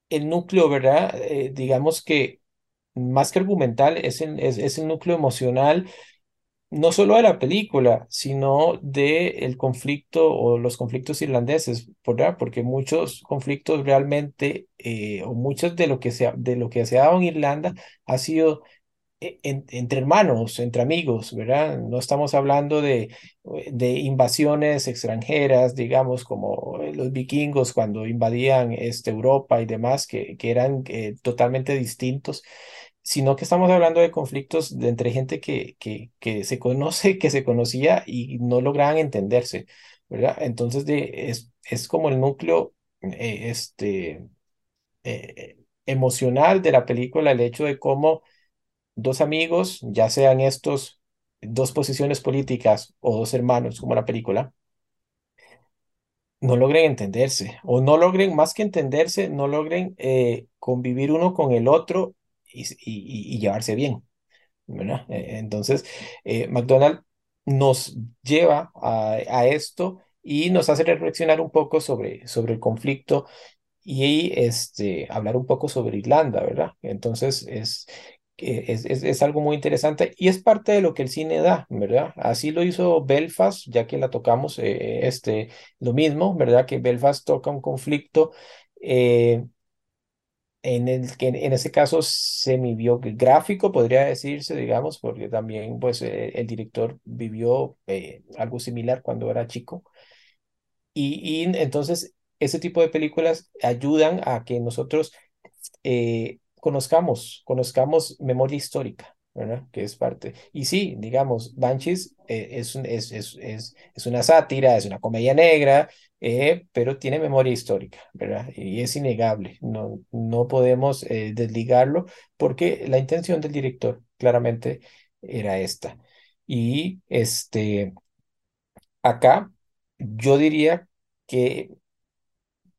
el núcleo, ¿verdad? Eh, digamos que más que argumental, es el, es, es el núcleo emocional no solo de la película, sino de el conflicto o los conflictos irlandeses, ¿verdad? Porque muchos conflictos realmente, eh, o muchos de lo que se, ha- de lo que se ha dado en Irlanda ha sido e- en- entre hermanos, entre amigos, ¿verdad? No estamos hablando de, de invasiones extranjeras, digamos, como los vikingos cuando invadían este, Europa y demás, que, que eran eh, totalmente distintos sino que estamos hablando de conflictos entre gente que, que, que se conoce, que se conocía y no lograban entenderse, ¿verdad? Entonces es, es como el núcleo eh, este, eh, emocional de la película, el hecho de cómo dos amigos, ya sean estos dos posiciones políticas o dos hermanos, como la película, no logren entenderse o no logren, más que entenderse, no logren eh, convivir uno con el otro y, llevarse bien. ¿verdad? Entonces, McDonald nos lleva a, esto y nos hace reflexionar un poco sobre, sobre el conflicto y este, hablar un poco sobre Irlanda, ¿verdad? Entonces, es, es, es, algo muy interesante y es parte de lo que el cine da, ¿verdad? Así lo hizo Belfast, ya que la tocamos, eh, este, lo mismo, ¿verdad? Que Belfast toca un conflicto eh, en el que en ese caso semi-biográfico, podría decirse, digamos, porque también pues eh, el director vivió algo similar cuando era chico. Y, y entonces ese tipo de películas ayudan a que nosotros conozcamos, conozcamos memoria histórica, ¿verdad? Que es parte. Y sí, digamos, Banshees eh, es, es, es, es, es, una sátira, es una comedia negra, eh, pero tiene memoria histórica, ¿verdad? Y es innegable, no, no podemos eh, desligarlo porque la intención del director claramente era esta. Y este, acá yo diría que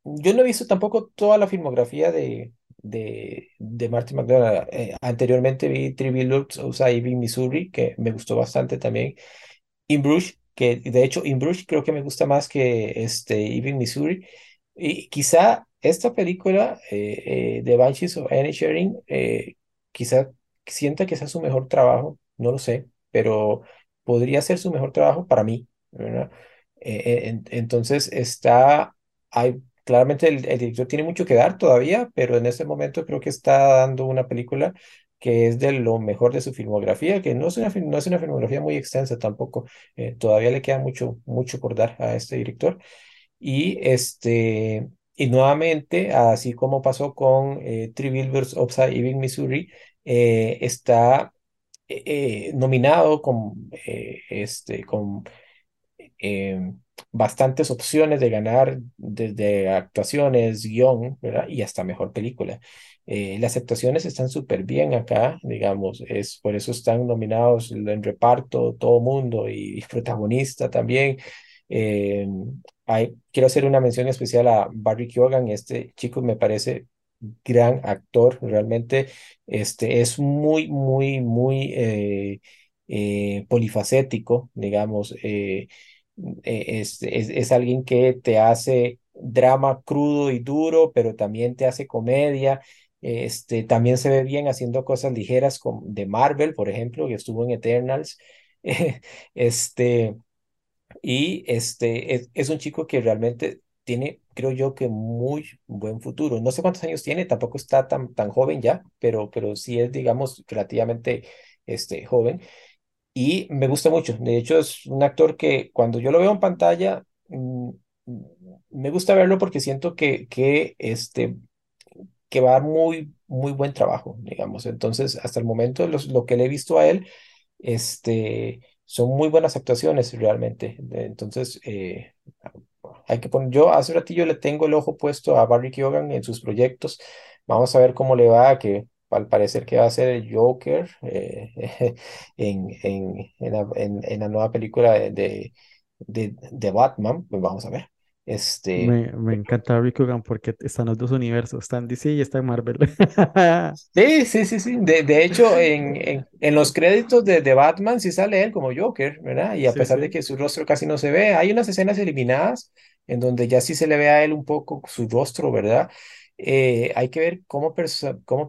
yo no he visto tampoco toda la filmografía de, de, de Martin McDonald. Eh, anteriormente vi Three Billboards Outside Missouri, que me gustó bastante también. In Bruges, que de hecho In Bruges creo que me gusta más que este, Ebbing, Missouri. Y quizá esta película eh, eh, de Banshees of Sharing quizá sienta que sea su mejor trabajo, no lo sé, pero podría ser su mejor trabajo para mí, ¿verdad? entonces está, hay claramente el, director tiene mucho que dar todavía, pero en ese momento creo que está dando una película que es de lo mejor de su filmografía, que no es una, no es una filmografía muy extensa tampoco, eh, todavía le queda mucho, mucho por dar a este director. Y, este, y nuevamente, así como pasó con eh, Three Billboards Upside Missouri, eh, está eh, nominado con, este, con bastantes opciones de ganar desde actuaciones, guion, ¿verdad? Y hasta mejor película. Eh, las actuaciones están súper bien acá, digamos, es, por eso están nominados en reparto todo mundo y, protagonista también. Eh, hay, quiero hacer una mención especial a Barry Keoghan, este chico me parece gran actor, realmente este, es muy, muy, muy eh, polifacético, digamos. Eh, es, es, alguien que te hace drama crudo y duro, pero también te hace comedia. Este, también se ve bien haciendo cosas ligeras como de Marvel, por ejemplo, que estuvo en Eternals. este, y este, es, es, un chico que realmente tiene, creo yo, que muy buen futuro. No sé cuántos años tiene, tampoco está tan, tan joven ya, pero, pero sí es, digamos, relativamente este, joven y me gusta mucho. De hecho, es un actor que cuando yo lo veo en pantalla, mm, me gusta verlo porque siento que, que, este, que va a dar muy, muy buen trabajo, digamos. Entonces, hasta el momento, lo que le he visto a él, este, son muy buenas actuaciones realmente. Entonces, eh, hay que poner, yo hace ratillo le tengo el ojo puesto a Barry Keoghan en sus proyectos. Vamos a ver cómo le va, que al parecer que va a ser el Joker eh, en, en, en, la, nueva película de, de, de, Batman. Pues vamos a ver. Este, me, me encanta Rick Hogan porque están los dos universos, está en DC y está en Marvel. sí, sí, sí, sí. De, de hecho, en, en, los créditos de, de, Batman sí sale él como Joker, ¿verdad? Y a pesar de que su rostro casi no se ve, hay unas escenas eliminadas en donde ya sí se le ve a él un poco su rostro, ¿verdad? Eh, hay que ver cómo, cómo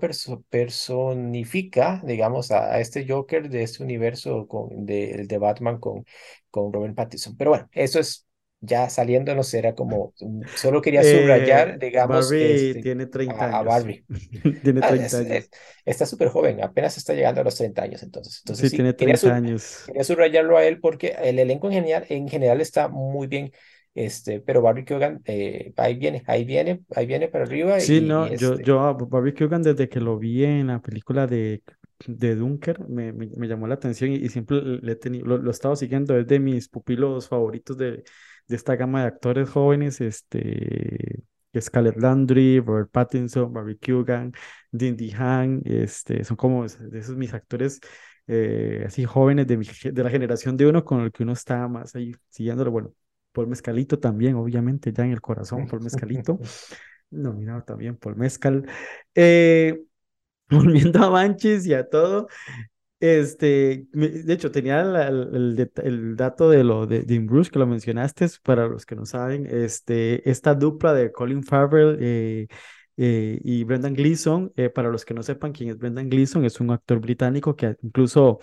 personifica, digamos, a, este Joker de este universo con, de, de Batman con, con Robert Pattinson. Pero bueno, eso es ya saliéndonos, era como, solo quería subrayar, eh, digamos, Barbie este, tiene 30 años. A, Barbie. tiene 30 ah, años. está súper joven, apenas está llegando a los 30 años, entonces. entonces sí, tiene 30 años. Quería subrayarlo a él porque el elenco en general, en general está muy bien este, pero Barry Keoghan, eh, ahí viene, ahí viene, ahí viene para arriba. Sí, no, yo, este yo a Barry Keoghan desde que lo vi en la película de, de Dunker me, me, llamó la atención y, siempre le he tenido, lo, he estado siguiendo, es de mis pupilos favoritos de, de esta gama de actores jóvenes, este, Scarlett Landry, Robert Pattinson, Barry Keoghan, Dindy Han, este, son como de esos mis actores eh, así jóvenes de, mi, de la generación de uno con el que uno está más ahí siguiéndolo, bueno, Paul Mezcalito también, obviamente, ya en el corazón, Paul Mezcalito. Nominado también por Mezcal. Eh, volviendo a Banshees y a todo, este, de hecho, tenía el, el, dato de lo de, de Bruce que lo mencionaste, para los que no saben, este, esta dupla de Colin Farrell eh, eh, y Brendan Gleeson, eh, para los que no sepan quién es Brendan Gleeson, es un actor británico que incluso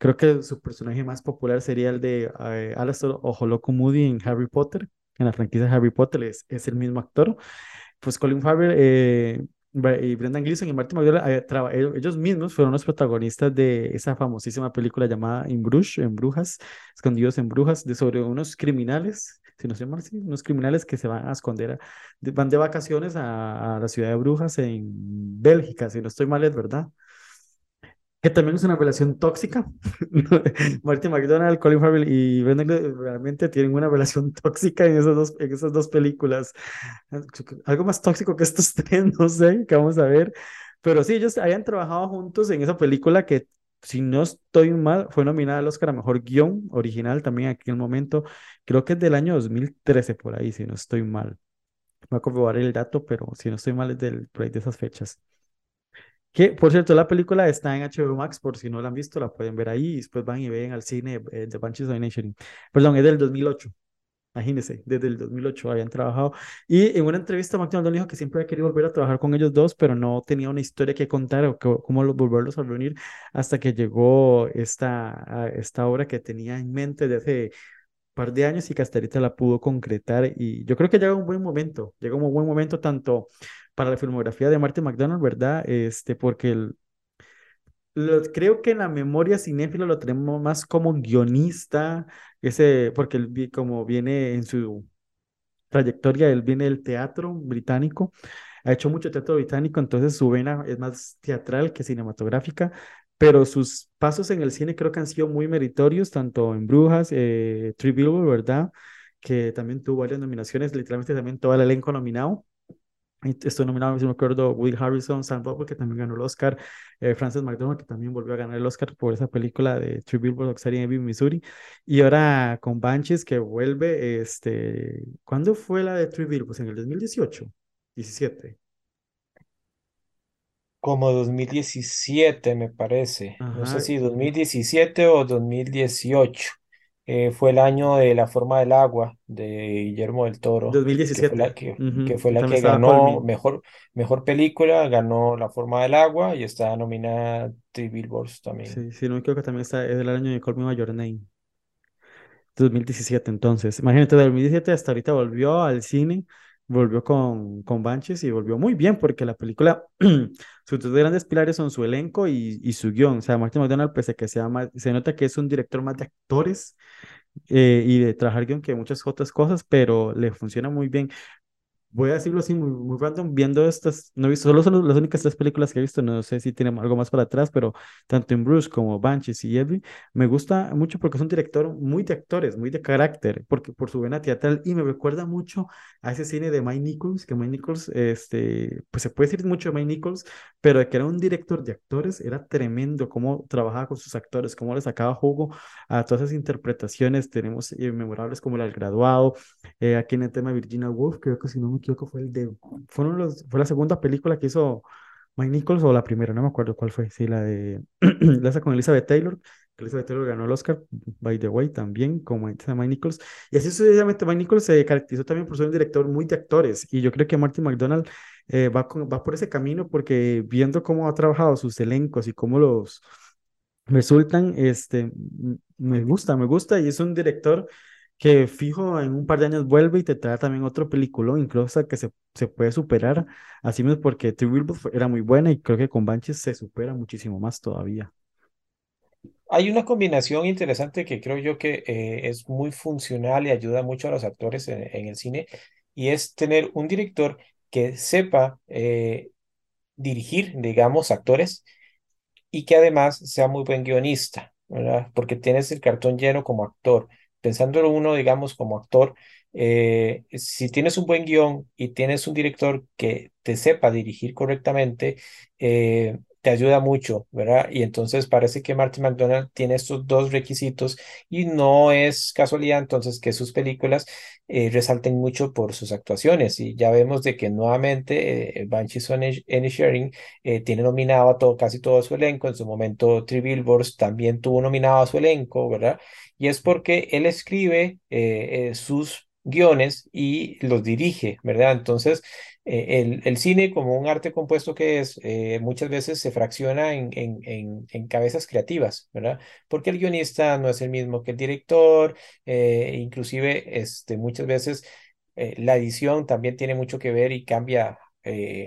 creo que su personaje más popular sería el de eh, Alastor Oholoko Moody en Harry Potter, en la franquicia de Harry Potter, es, es el mismo actor. Pues Colin Farrell y Brendan Gleeson y Martin McDonald, ellos mismos fueron los protagonistas de esa famosísima película llamada In Bruges, en Brujas, escondidos en Brujas, de sobre unos criminales, si no sé mal, sí, unos criminales que se van a esconder, van de vacaciones a, a, la ciudad de Brujas en Bélgica, si no estoy mal, es verdad que también es una relación tóxica. Marty McDonald, Colin Farrell y Ben realmente tienen una relación tóxica en esas dos, en esas dos películas. Algo más tóxico que estos tres, no sé, que vamos a ver. Pero sí, ellos habían trabajado juntos en esa película que, si no estoy mal, fue nominada al Oscar a Mejor Guión Original también en aquel momento. Creo que es del año 2013 por ahí, si no estoy mal. Voy a comprobar el dato, pero si no estoy mal es del, de esas fechas. Que, por cierto, la película está en HBO Max, por si no la han visto, la pueden ver ahí y después van y ven al cine eh, The Banshees of Nation. Perdón, es del 2008. Imagínense, desde el 2008 habían trabajado. Y en una entrevista, McDonald dijo que siempre había querido volver a trabajar con ellos dos, pero no tenía una historia que contar o cómo volverlos a reunir hasta que llegó esta, esta obra que tenía en mente desde hace par de años y que hasta ahorita la pudo concretar. Y yo creo que llega un buen momento, llega un buen momento tanto para la filmografía de Martin McDonald, ¿verdad? Este, porque el, creo que en la memoria cinéfila lo tenemos más como guionista, ese, porque él como viene en su trayectoria, él viene del teatro británico, ha hecho mucho teatro británico, entonces su vena es más teatral que cinematográfica, pero sus pasos en el cine creo que han sido muy meritorios, tanto en Brujas, eh, Three ¿verdad? Que también tuvo varias nominaciones, literalmente también todo el elenco nominado. Estoy nominado, si me acuerdo, Will Harrison, Sam Rockwell, que también ganó el Oscar, eh, Frances McDormand, que también volvió a ganar el Oscar por esa película de Three Billboards en Missouri. Y ahora con Banshees, que vuelve, este, ¿cuándo fue la de Three Billboards? ¿En el 2018? ¿17? Como 2017, me parece. No sé si 2017 o 2018. Eh, fue el año de La forma del agua de Guillermo del Toro, 2017. que fue la que, fue la que ganó mejor, mejor película, ganó La forma del agua y está nominada Three Billboards también. Sí, sí, no me equivoco, también está, es el año de Call Me By Your Name. 2017, entonces. Imagínate, de 2017 hasta ahorita volvió al cine, volvió con, con Banshees y volvió muy bien porque la película, sus dos grandes pilares son su elenco y, y su guion. O sea, Martin McDonald, pese a que sea más, se nota que es un director más de actores eh, y de trabajar guion que muchas otras cosas, pero le funciona muy bien voy a decirlo así muy, muy random, viendo estas, no he visto, solo son las únicas tres películas que he visto, no sé si tienen algo más para atrás, pero tanto en Bruce como Banshees y Every, me gusta mucho porque es un director muy de actores, muy de carácter, porque por su vena teatral, y me recuerda mucho a ese cine de Mike Nichols, que Mike Nichols, este, pues se puede decir mucho de Mike Nichols, pero de que era un director de actores, era tremendo cómo trabajaba con sus actores, cómo le sacaba jugo a todas esas interpretaciones, tenemos eh, memorables como El Graduado, eh, aquí en el tema de Virginia Woolf, creo que si no me que fue el de, fueron los, fue la segunda película que hizo Mike Nichols o la primera, no me acuerdo cuál fue, sí, la de, la con Elizabeth Taylor, Elizabeth Taylor ganó el Oscar, by the way, también, como Mike Nichols, y así sucesivamente Mike Nichols se caracterizó también por ser un director muy de actores, y yo creo que Martin McDonald eh, va, va por ese camino porque viendo cómo ha trabajado sus elencos y cómo los resultan, este, me gusta, me gusta, y es un director que fijo en un par de años vuelve y te trae también otro película, incluso que se, se puede superar, así mismo porque Three Billboards era muy buena y creo que con Banshees se supera muchísimo más todavía. Hay una combinación interesante que creo yo que eh, es muy funcional y ayuda mucho a los actores en, el cine, y es tener un director que sepa eh, dirigir, digamos, actores y que además sea muy buen guionista, ¿verdad? Porque tienes el cartón lleno como actor pensándolo uno, digamos, como actor, eh, si tienes un buen guion y tienes un director que te sepa dirigir correctamente, eh, te ayuda mucho, ¿verdad? Y entonces parece que Martin McDonald tiene estos dos requisitos y no es casualidad entonces que sus películas eh, resalten mucho por sus actuaciones. Y ya vemos de que nuevamente eh, Banshees on Sharing eh, tiene nominado a todo, casi todo su elenco. En su momento, Three Billboards también tuvo nominado a su elenco, ¿verdad? Y es porque él escribe sus guiones y los dirige, ¿verdad? Entonces, eh, el, cine, como un arte compuesto que es, eh, muchas veces se fracciona en, en, en, cabezas creativas, ¿verdad? Porque el guionista no es el mismo que el director, eh, inclusive este, muchas veces la edición también tiene mucho que ver y cambia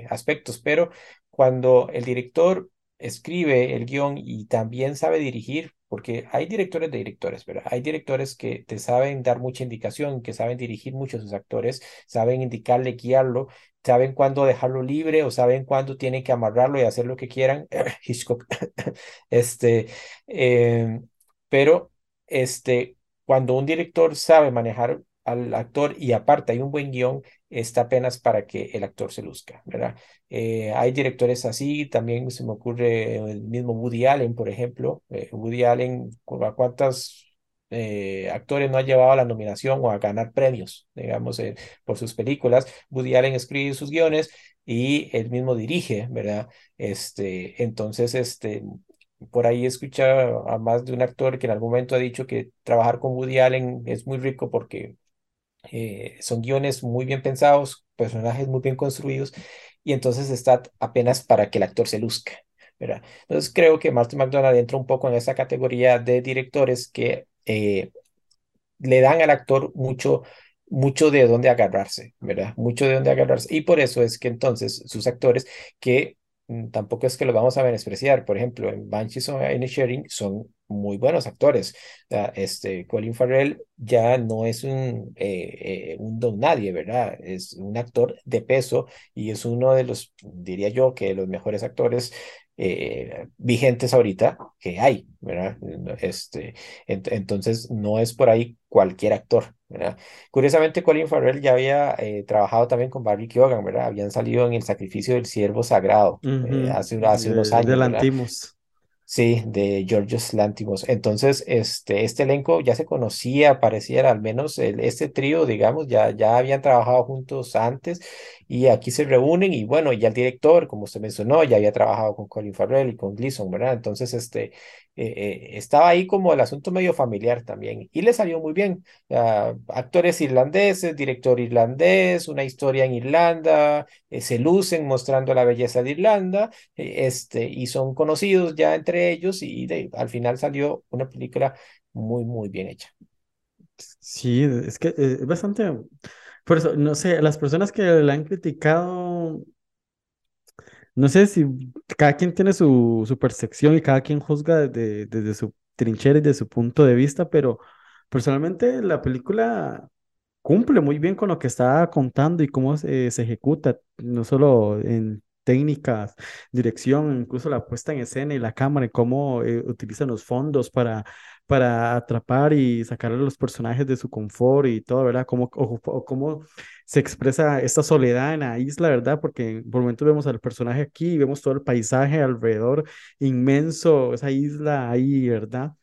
aspectos, pero cuando el director escribe el guion y también sabe dirigir, porque hay directores de directores, ¿verdad? Hay directores que te saben dar mucha indicación, que saben dirigir mucho a sus actores, saben indicarle, guiarlo, saben cuándo dejarlo libre o saben cuándo tienen que amarrarlo y hacer lo que quieran. Hitchcock. este, em, pero este, cuando un director sabe manejar al actor y aparte hay un buen guion, está apenas para que el actor se luzca, ¿verdad? Eh, hay directores así, también se me ocurre el mismo Woody Allen, por ejemplo. Eh, Woody Allen, ¿a cuántos eh, actores no ha llevado a la nominación o a ganar premios, digamos, por sus películas? Woody Allen escribe sus guiones y él mismo dirige, ¿verdad? Este, entonces, este, por ahí he escuchado a más de un actor que en algún momento ha dicho que trabajar con Woody Allen es muy rico porque eh, son guiones muy bien pensados, personajes muy bien construidos, y entonces está apenas para que el actor se luzca. ¿verdad? Entonces creo que Martin McDonald entra un poco en esa categoría de directores que eh, le dan al actor mucho, mucho de dónde agarrarse, ¿verdad? Mucho de dónde agarrarse. Y por eso es que entonces sus actores que tampoco es que los vamos a menospreciar, por ejemplo, en Banshees of Sharing son muy buenos actores. Este, Colin Farrell ya no es un, eh, eh, un don nadie, ¿verdad? Es un actor de peso y es uno de los, diría yo, que los mejores actores eh, vigentes ahorita que hay, ¿verdad? Este, entonces no es por ahí cualquier actor, ¿verdad? Curiosamente, Colin Farrell ya había trabajado también con Barry Keoghan, ¿verdad? Habían salido en el sacrificio del siervo sagrado hace, hace unos años. Sí, de Georgios Lantimos. Entonces, este, este elenco ya se conocía, pareciera, al menos el, este trío, digamos, ya, ya habían trabajado juntos antes y aquí se reúnen y bueno, ya el director, como usted mencionó, ya había trabajado con Colin Farrell y con Gleason, ¿verdad? Entonces, este, eh, eh, estaba ahí como el asunto medio familiar también y le salió muy bien. actores irlandeses, director irlandés, una historia en Irlanda, eh, se lucen mostrando la belleza de Irlanda este, y son conocidos ya entre ellos y al final salió una película muy, muy bien hecha. Sí, es que es bastante... Por eso, no sé, las personas que la han criticado no sé si cada quien tiene su, percepción y cada quien juzga desde, desde su trinchera y desde su punto de vista, pero personalmente la película cumple muy bien con lo que está contando y cómo se, se ejecuta, no solo en técnicas, dirección, incluso la puesta en escena y la cámara y cómo eh, utilizan los fondos para, para atrapar y sacar a los personajes de su confort y todo, ¿verdad? Cómo, cómo se expresa esta soledad en la isla, ¿verdad? Porque por momentos vemos al personaje aquí y vemos todo el paisaje alrededor inmenso, esa isla ahí, ¿verdad?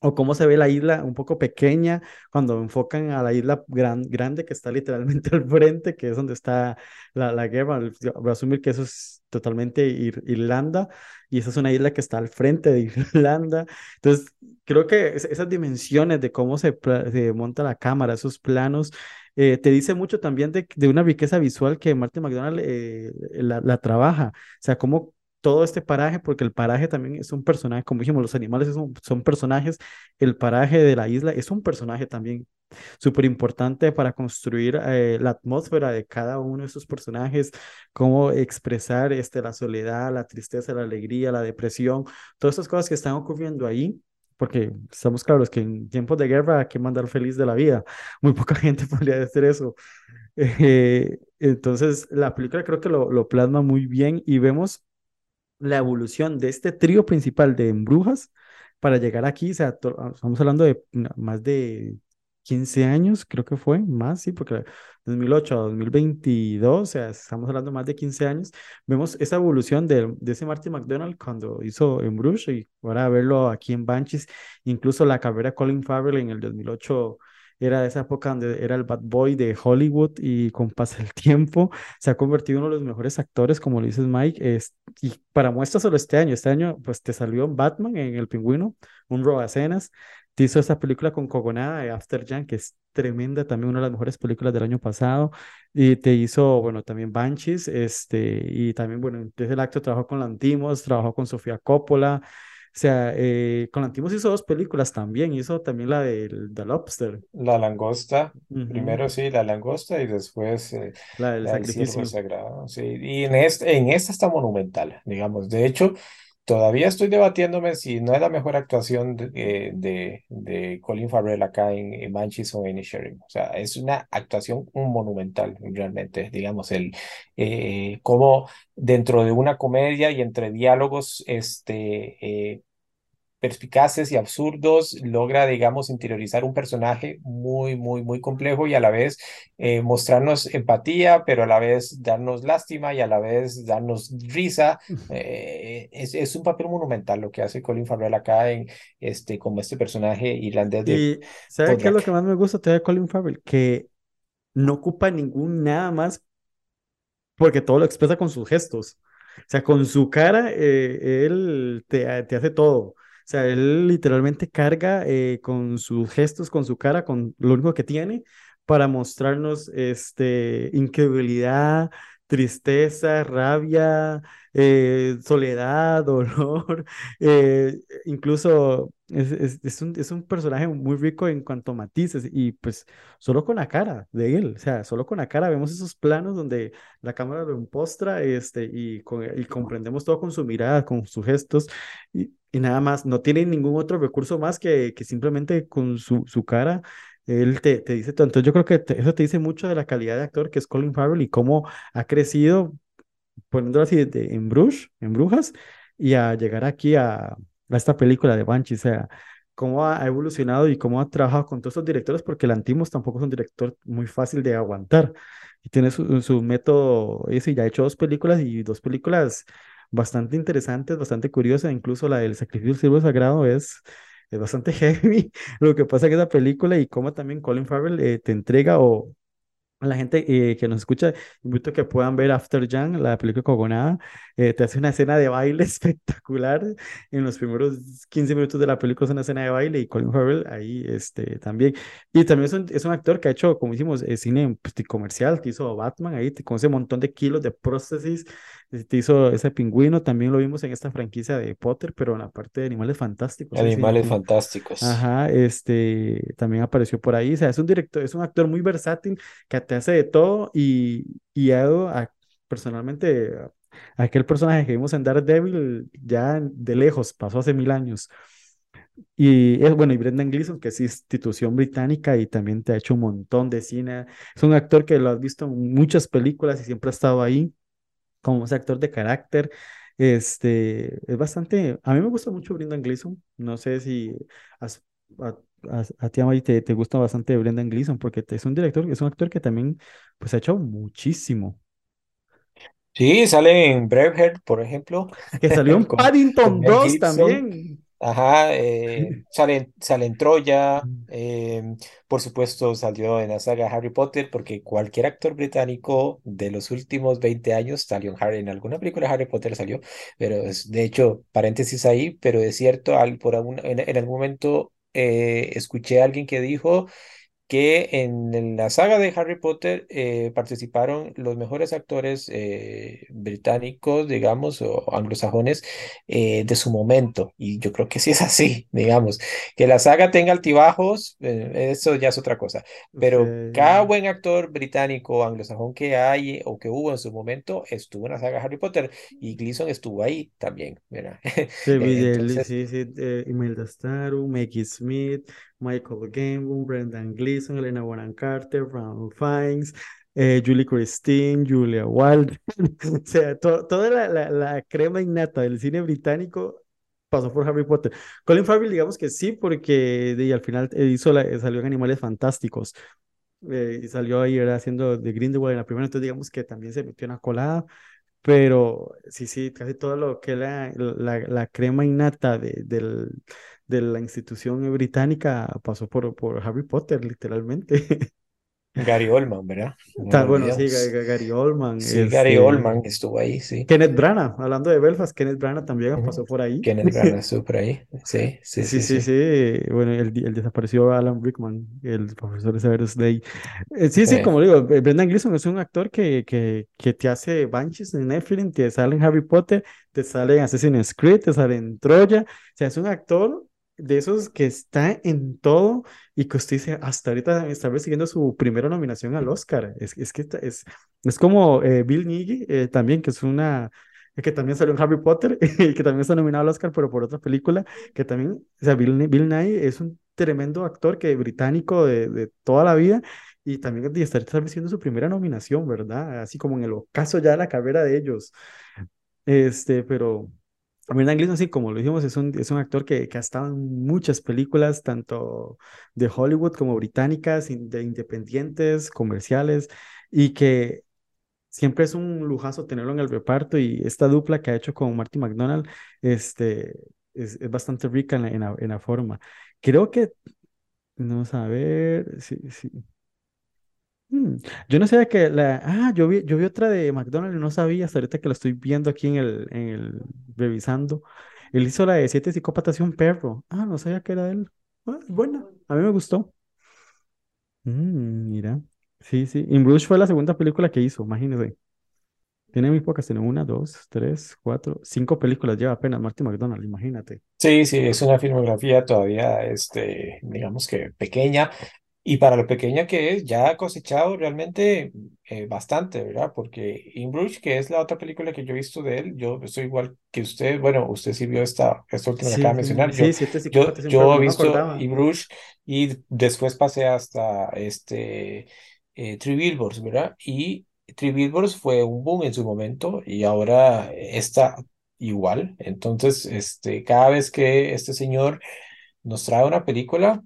O cómo se ve la isla un poco pequeña cuando enfocan a la isla gran, grande que está literalmente al frente, que es donde está la, la guerra. Voy a asumir que eso es totalmente Irlanda y esa es una isla que está al frente de Irlanda. Entonces, creo que esas dimensiones de cómo se, se, monta la cámara, esos planos, eh, te dice mucho también de, de, una riqueza visual que Martin McDonald eh, la, la, trabaja. O sea, cómo todo este paraje, porque el paraje también es un personaje, como dijimos, los animales son, son personajes, el paraje de la isla es un personaje también súper importante para construir eh, la atmósfera de cada uno de esos personajes, cómo expresar este, la soledad, la tristeza, la alegría, la depresión, todas esas cosas que están ocurriendo ahí. Porque estamos claros que en tiempos de guerra hay que mandar feliz de la vida. Muy poca gente podría decir eso. Eh, entonces, la película creo que lo, lo plasma muy bien y vemos la evolución de este trío principal de Embrujas para llegar aquí, o sea, estamos hablando de más de 15 años, creo que fue, más, sí, porque 2008 a 2022, o sea, estamos hablando más de 15 años, vemos esa evolución de, de ese Martin McDonald cuando hizo en Bruges y ahora verlo aquí en Banshees, incluso la carrera Colin Farrell en el 2008 era de esa época donde era el bad boy de Hollywood y con paso el tiempo se ha convertido en uno de los mejores actores, como lo dices Mike, es, y para muestra solo este año, este año pues te salió Batman en El Pingüino, un robacenas, te hizo esta película con Cogonada de After Jan, que es tremenda, también una de las mejores películas del año pasado, y te hizo, bueno, también Banshees, este, y también, bueno, desde el acto trabajó con Lantimos, trabajó con Sofía Coppola, o sea, eh, con Lantimos hizo dos películas también, hizo también la de The Lobster. La langosta, primero sí, la langosta y después eh, La del la del sacrificio. sagrado. Sí, y en, este, en esta está monumental, digamos. De hecho, todavía estoy debatiéndome si no es la mejor actuación de, eh, de, de Colin Farrell acá en, en Banshees o en. O sea, es una actuación monumental, realmente, digamos, el eh, cómo dentro de una comedia y entre diálogos, este. Perspicaces y absurdos, logra, digamos, interiorizar un personaje muy, muy, muy complejo y a la vez eh, mostrarnos empatía, pero a la vez darnos lástima y a la vez darnos risa. Eh, es, es un papel monumental lo que hace Colin Farrell acá en, este, como este personaje irlandés de Y ¿sabe qué es lo que más me gusta de Colin Farrell? Que no ocupa ningún nada más porque todo lo expresa con sus gestos. O sea, con su cara, eh, él te, te hace todo. Sea, él literalmente carga eh, con sus gestos, con su cara, con lo único que tiene para mostrarnos este, incredulidad, tristeza, rabia, eh, soledad, dolor. eh, incluso es, es- un, es un personaje muy rico en cuanto a matices y pues solo con la cara de él, o sea, solo con la cara vemos esos planos donde la cámara lo empostra este, y, con- y comprendemos todo con su mirada, con sus gestos y, y nada más. No tiene ningún otro recurso más que, que simplemente con su, su cara. Él te, te dice. Entonces yo creo que te- eso te dice mucho de la calidad de actor que es Colin Farrell y cómo ha crecido, poniéndolo así, de- en Bruges, en Brujas, y a llegar aquí a, a esta película de Banshee. O sea, cómo ha evolucionado y cómo ha trabajado con todos estos directores, porque Lantimos tampoco es un director muy fácil de aguantar y tiene su, su método, ese ya ha hecho dos películas y dos películas bastante interesantes, bastante curiosas, incluso la del Sacrificio del Siervo Sagrado es, es bastante heavy lo que pasa en esa película y cómo también Colin Farrell eh, te entrega o a la gente eh, que nos escucha, invito a que puedan ver After Yang, la película Cogonada. Eh, te hace una escena de baile espectacular. En los primeros 15 minutos de la película es una escena de baile y Colin Farrell ahí este, también. Y también es un, es un actor que ha hecho, como hicimos, eh, cine pues, comercial, te hizo Batman ahí, con ese montón de kilos de prótesis, te hizo ese pingüino. También lo vimos en esta franquicia de Potter, pero en la parte de Animales Fantásticos. Animales sí. fantásticos. Ajá, este también apareció por ahí. O sea, es un director, es un actor muy versátil que te hace de todo y, y a- personalmente aquel personaje que vimos en Daredevil ya de lejos, pasó hace mil años. Y es bueno, y Brendan Gleeson, que es institución británica y también te ha hecho un montón de cine. Es un actor que lo has visto en muchas películas y siempre ha estado ahí como ese actor de carácter. Este, es bastante, a mí me gusta mucho Brendan Gleeson. No sé si has- a, a, a ti, Amari, te, te gusta bastante Brendan Gleeson porque te- es un director, es un actor que también pues ha hecho muchísimo. Sí, sale en Braveheart, por ejemplo, Que salió en Paddington Mel 2 Gibson. también. Ajá, eh, sale, sale en Troya, eh, por supuesto salió en la saga Harry Potter, porque cualquier actor británico de los últimos 20 años salió en Harry, en alguna película Harry Potter salió, pero es, de hecho, paréntesis ahí, pero es cierto, al, por algún, en, en algún momento eh, escuché a alguien que dijo que en, la saga de Harry Potter eh, participaron los mejores actores eh, británicos, digamos, o anglosajones eh, de su momento. Y yo creo que sí es así, digamos. Que la saga tenga altibajos, eh, eso ya es otra cosa. Pero cada Sí, buen actor británico o anglosajón que hay o que hubo en su momento estuvo en la saga Harry Potter y Gleason estuvo ahí también, ¿verdad? Ellis, Entonces, sí, sí, eh, Imelda Staru, Maggie Smith, Michael Gambon, Brendan Gleeson, Helena Bonham Carter, Ronald Fiennes, eh, Julie Christine, Julia Wilde, o sea, to- toda la, la, la crema innata del cine británico pasó por Harry Potter. Colin Farrell, digamos que sí, porque de, al final eh, hizo la, salió en Animales Fantásticos. Eh, y salió ahí haciendo de Grindelwald en la primera, entonces digamos que también se metió en la colada, pero sí, sí, casi todo lo que la, la crema innata de, del, de la institución británica pasó por, por Harry Potter, literalmente. Gary Oldman, ¿verdad? No Está, lo bueno, sí, Gary Oldman, Sí, Gary este, Oldman estuvo ahí, sí. Kenneth Branagh, hablando de Belfast, Kenneth Branagh también pasó por ahí. Kenneth Branagh estuvo por ahí. Sí, sí, Sí, sí, sí, sí. sí. Bueno, el, el desapareció Alan Rickman, el profesor de Severus Snape. Eh, sí, sí, Sí. como digo, eh, Brendan Gleeson es un actor que, que, que te hace Banshees en Netflix, te sale en Harry Potter, te sale en Assassin's Creed, te sale en Troya. O sea, es un actor de esos que está en todo y que usted dice, hasta ahorita está recibiendo su primera nominación al Oscar. Es, es que está- es, es como eh, Bill Nighy eh, también, que es una... que también salió en Harry Potter y que también está nominado al Oscar, pero por otra película que también, o sea, Bill, Bill Nighy es un tremendo actor que británico de, de toda la vida y también de estar recibiendo su primera nominación, ¿verdad? Así como en el ocaso ya de la carrera de ellos. Este, pero Brendan Gleeson, sí, como lo dijimos, es un, es un actor que, que ha estado en muchas películas, tanto de Hollywood como británicas, de independientes, comerciales, y que siempre es un lujazo tenerlo en el reparto y esta dupla que ha hecho con Marty McDonald este, es, es bastante rica en la, en la, en la forma. Creo que, vamos a ver, sí, sí. Hmm, Yo no sabía que la... Ah, yo vi, yo vi otra de McDonald's no sabía hasta ahorita que la estoy viendo aquí en el, en el... revisando. Él hizo la de Siete Psicópatas y un perro. Ah, no sabía que era él. Ah, a mí me gustó. Mm, mira. Sí, sí. In Bruges fue la segunda película que hizo, imagínese. Tiene muy pocas, tiene una, dos, tres, cuatro, cinco películas lleva apenas Marty McDonald, imagínate. Sí, sí, es una filmografía todavía, este, digamos que pequeña. Y para lo pequeña que es, ya ha cosechado realmente eh, bastante, ¿verdad? Porque In Bruges, que es la otra película que yo he visto de él, yo estoy igual que usted. Bueno, usted sí vio esta, esta última que acaba Sí, de sí, mencionar. Yo, sí, yo, y un yo perro, he visto. In Bruges y después pasé hasta este, eh, Three Billboards, ¿verdad? Y Three Billboards fue un boom en su momento y ahora está igual. Entonces, este, cada vez que este señor nos trae una película,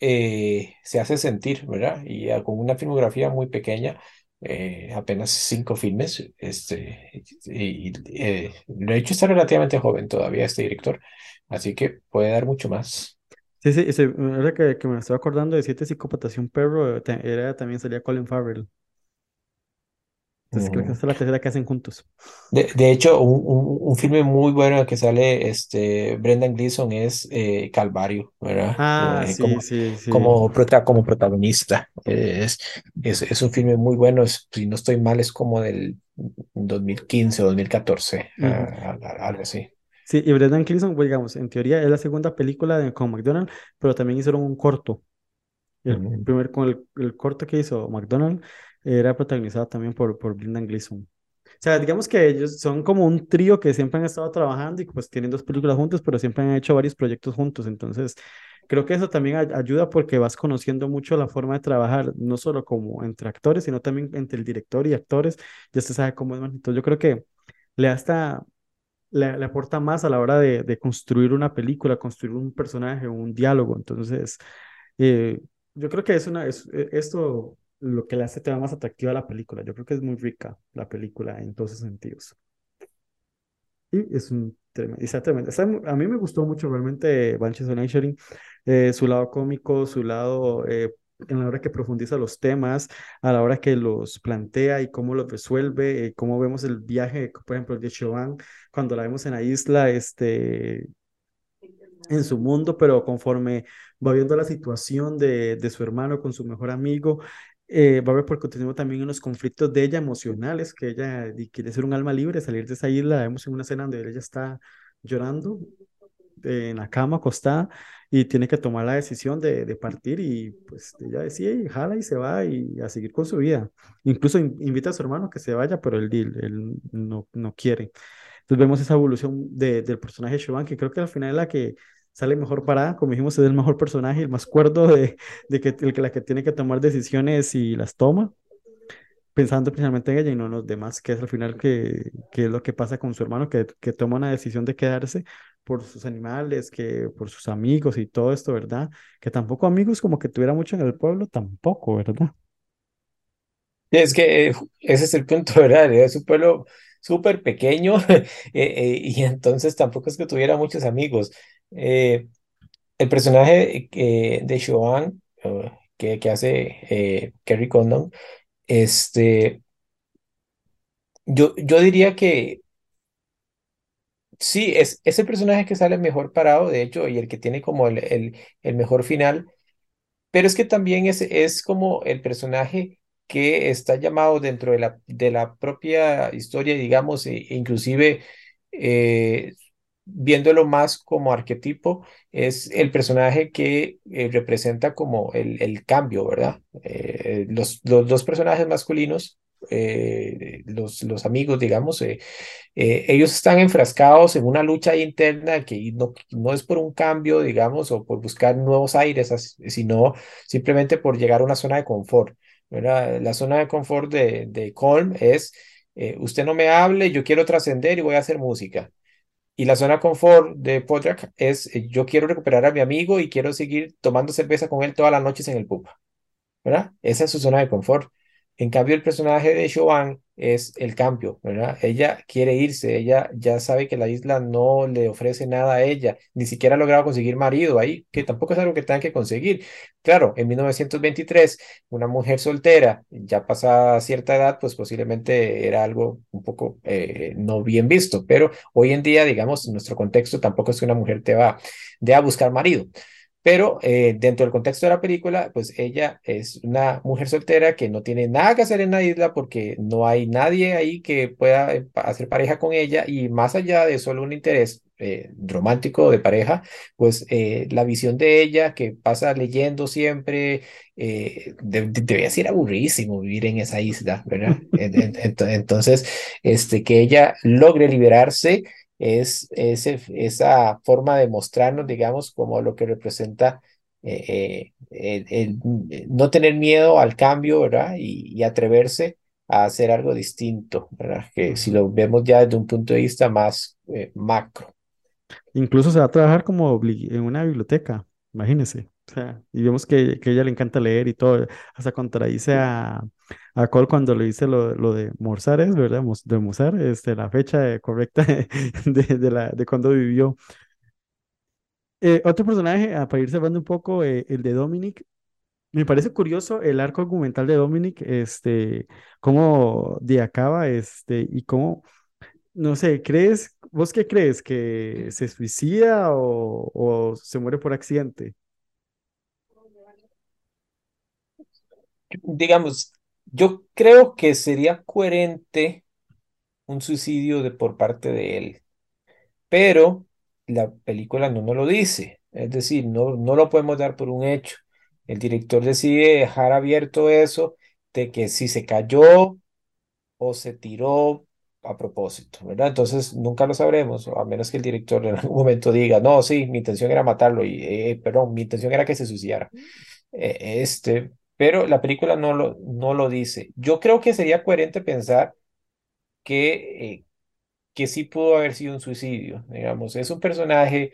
eh, se hace sentir, ¿verdad? Y con una filmografía muy pequeña, eh, apenas cinco filmes, este, y, eh, de hecho está relativamente joven todavía este director, así que puede dar mucho más. Sí, sí, ahora que, que me estoy acordando de Siete Psicópatas y un perro, era, también salía Colin Farrell. Entonces creo que esta es la tercera que hacen juntos. De, de hecho, un, un, un filme muy bueno que sale este Brendan Gleeson es eh, Calvario, ¿verdad? Ah, Eh, sí, como, sí, sí. como, prota- como protagonista. Eh, Es, es, es un filme muy bueno, es- si no estoy mal, es como del 2015 o 2014, Ujú. ah, ah, algo así. Sí, y Brendan Gleeson, pues, digamos, en teoría es la segunda película de, con McDonald, pero también hicieron un corto. El primer, con el, el corto que hizo McDonald era protagonizado también por, por Brendan Gleeson. O sea, digamos que ellos son como un trío que siempre han estado trabajando y pues tienen dos películas juntos, pero siempre han hecho varios proyectos juntos. Entonces, creo que eso también ay- ayuda porque vas conociendo mucho la forma de trabajar, no solo como entre actores, sino también entre el director y actores. Ya se sabe cómo es. Entonces, yo creo que le hasta le, le aporta más a la hora de, de construir una película, construir un personaje, un diálogo. Entonces, eh, yo creo que es una, es, eh, esto lo que le hace tema más atractiva a la película. Yo creo que es muy rica la película en todos sus sentidos. Y es un tremendo, está a mí me gustó mucho realmente Banshees of eh, su lado cómico, su lado eh, en la hora que profundiza los temas, a la hora que los plantea y cómo los resuelve, eh, cómo vemos el viaje, por ejemplo, de Siobhan, cuando la vemos en la isla, este, en su mundo, pero conforme va viendo la situación de, de su hermano con su mejor amigo, eh, va a también unos conflictos de ella emocionales, que ella quiere ser un alma libre, salir de esa isla, la vemos en una escena donde ella está llorando eh, en la cama acostada y tiene que tomar la decisión de, de partir y pues ella decide y jala y se va y a seguir con su vida. Incluso in- invita a su hermano que se vaya, pero él, él, no, no quiere. Entonces vemos esa evolución de, del personaje de Siobhan, que creo que al final es la que sale mejor parada, como dijimos, es el mejor personaje, el más cuerdo de, de que, el que la que tiene que tomar decisiones y las toma. pensando principalmente en ella y no en los demás, que es al final que, que es lo que pasa con su hermano, que, que toma una decisión de quedarse por sus animales, que por sus amigos y todo esto, ¿verdad? Que tampoco amigos como que tuviera mucho en el pueblo, tampoco, ¿verdad? Es que eh, ese es el punto, ¿verdad? Es un pueblo súper pequeño eh, eh, y entonces tampoco es que tuviera muchos amigos. El personaje de Joan, que, que hace Kerry Condon, este, yo, yo diría que sí, es, es el personaje que sale mejor parado, de hecho, y el que tiene como el, el, el mejor final, pero es que también es, es como el personaje que está llamado dentro de la, de la propia historia, digamos, e, inclusive eh, viéndolo más como arquetipo, es el personaje que eh, representa como el, el, cambio, ¿verdad? Eh, los, los dos personajes masculinos, los, los amigos, digamos, ellos están enfrascados en una lucha interna que no, no es por un cambio, digamos, o por buscar nuevos aires, sino simplemente por llegar a una zona de confort. La zona de confort de, de Colm es, eh, usted no me hable, yo quiero trascender y voy a hacer música. Y la zona confort de Podriak es, eh, yo quiero recuperar a mi amigo y quiero seguir tomando cerveza con él todas las noches en el pub. ¿verdad? Esa es su zona de confort. En cambio, el personaje de Joan es el cambio, ¿verdad? Ella quiere irse, ella ya sabe que la isla no le ofrece nada a ella, ni siquiera ha logrado conseguir marido ahí, que tampoco es algo que tenga que conseguir. Claro, en 1923, una mujer soltera, ya pasada cierta edad, pues posiblemente era algo un poco eh, no bien visto, pero hoy en día, digamos, en nuestro contexto, tampoco es que una mujer te va de a buscar marido. Pero eh, dentro del contexto de la película, pues ella es una mujer soltera que no tiene nada que hacer en la isla porque no hay nadie ahí que pueda eh, hacer pareja con ella y más allá de solo un interés eh, romántico de pareja, pues la visión de ella que pasa leyendo siempre, eh, debía ser aburridísimo vivir en esa isla, ¿verdad? Entonces, este, que ella logre liberarse es, esa forma de mostrarnos, digamos, como lo que representa eh, eh, el, no tener miedo al cambio, ¿verdad? Y, atreverse a hacer algo distinto, ¿verdad? Que si lo vemos ya desde un punto de vista más eh, macro. Incluso se va a trabajar como en una biblioteca, imagínense. Sea, y vemos que, que ella le encanta leer y todo, hasta contradice a, a Cole cuando le dice lo, lo de Mozart, ¿es verdad? De Mozart, este, la fecha correcta de, de, la, de cuando vivió. Eh, otro personaje, ah, para ir cerrando un poco, eh, el de Dominic, me parece curioso el arco argumental de Dominic, este, cómo de acaba, este, y cómo, no sé, ¿crees, vos qué crees? ¿Que se suicida o se muere por accidente? Digamos, yo creo que sería coherente un suicidio de, por parte de él, pero la película no nos lo dice, es decir, no, no lo podemos dar por un hecho. El director decide dejar abierto eso de que si se cayó o se tiró a propósito, ¿verdad? Entonces nunca lo sabremos, a menos que el director en algún momento diga, no, sí, mi intención era matarlo y, eh, perdón, mi intención era que se suicidara. Eh, este, pero la película no lo, no lo dice. Yo creo que sería coherente pensar que, eh, que sí pudo haber sido un suicidio, digamos. Es un personaje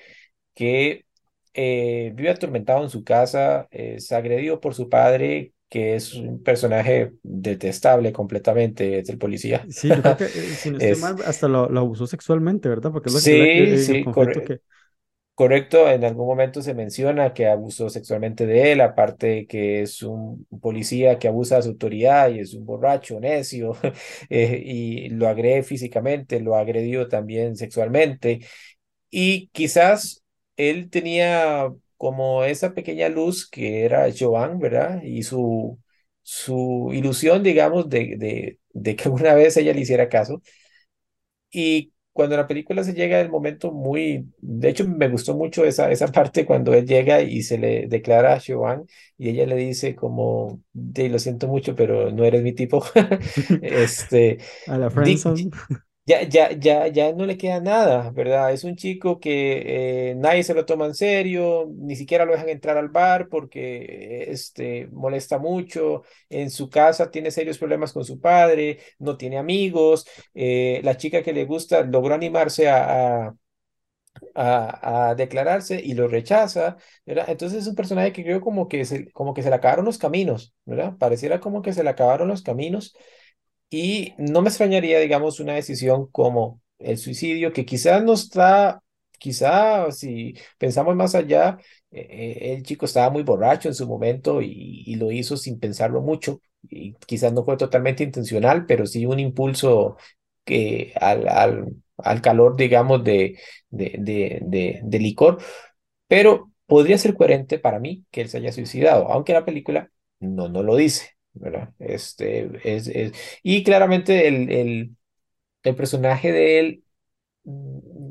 que eh, vive atormentado en su casa, es agredido por su padre, que es un personaje detestable completamente, es el policía. Sí, yo creo que, eh, si no estoy mal, hasta lo, abusó sexualmente, ¿verdad? Porque es lo que, sí, sí, correcto. Correcto, en algún momento se menciona que abusó sexualmente de él, aparte que es un policía que abusa de su autoridad y es un borracho, necio, eh, y lo agrede físicamente, lo agredió también sexualmente. Y quizás él tenía como esa pequeña luz que era Joan, ¿verdad? Y su, su ilusión, digamos, de, de, de que una vez ella le hiciera caso. Y cuando la película se llega el momento muy, de hecho me gustó mucho esa, esa parte cuando él llega y se le declara a Joan y ella le dice como, lo siento mucho, pero no eres mi tipo. este, a la ya, ya, ya, ya no le queda nada, ¿verdad? Es un chico que eh, nadie se lo toma en serio, ni siquiera lo dejan entrar al bar porque este, molesta mucho. En su casa tiene serios problemas con su padre, no tiene amigos. eh, la chica que le gusta logró animarse a, a, a- declararse y lo rechaza. Entonces es un personaje que creo como que se, como que se le acabaron los caminos, ¿verdad? Pareciera como que se le acabaron los caminos y no me extrañaría, digamos, una decisión como el suicidio, que quizás no está, quizá si pensamos más allá, eh, eh, el chico estaba muy borracho en su momento y, y lo hizo sin pensarlo mucho. Y quizás no fue totalmente intencional, pero sí un impulso que al, al, al calor, digamos, de, de, de, de, de licor. Pero podría ser coherente para mí que él se haya suicidado, aunque la película no, no lo dice. Este, es, es- y claramente el, el, el personaje de él, mm,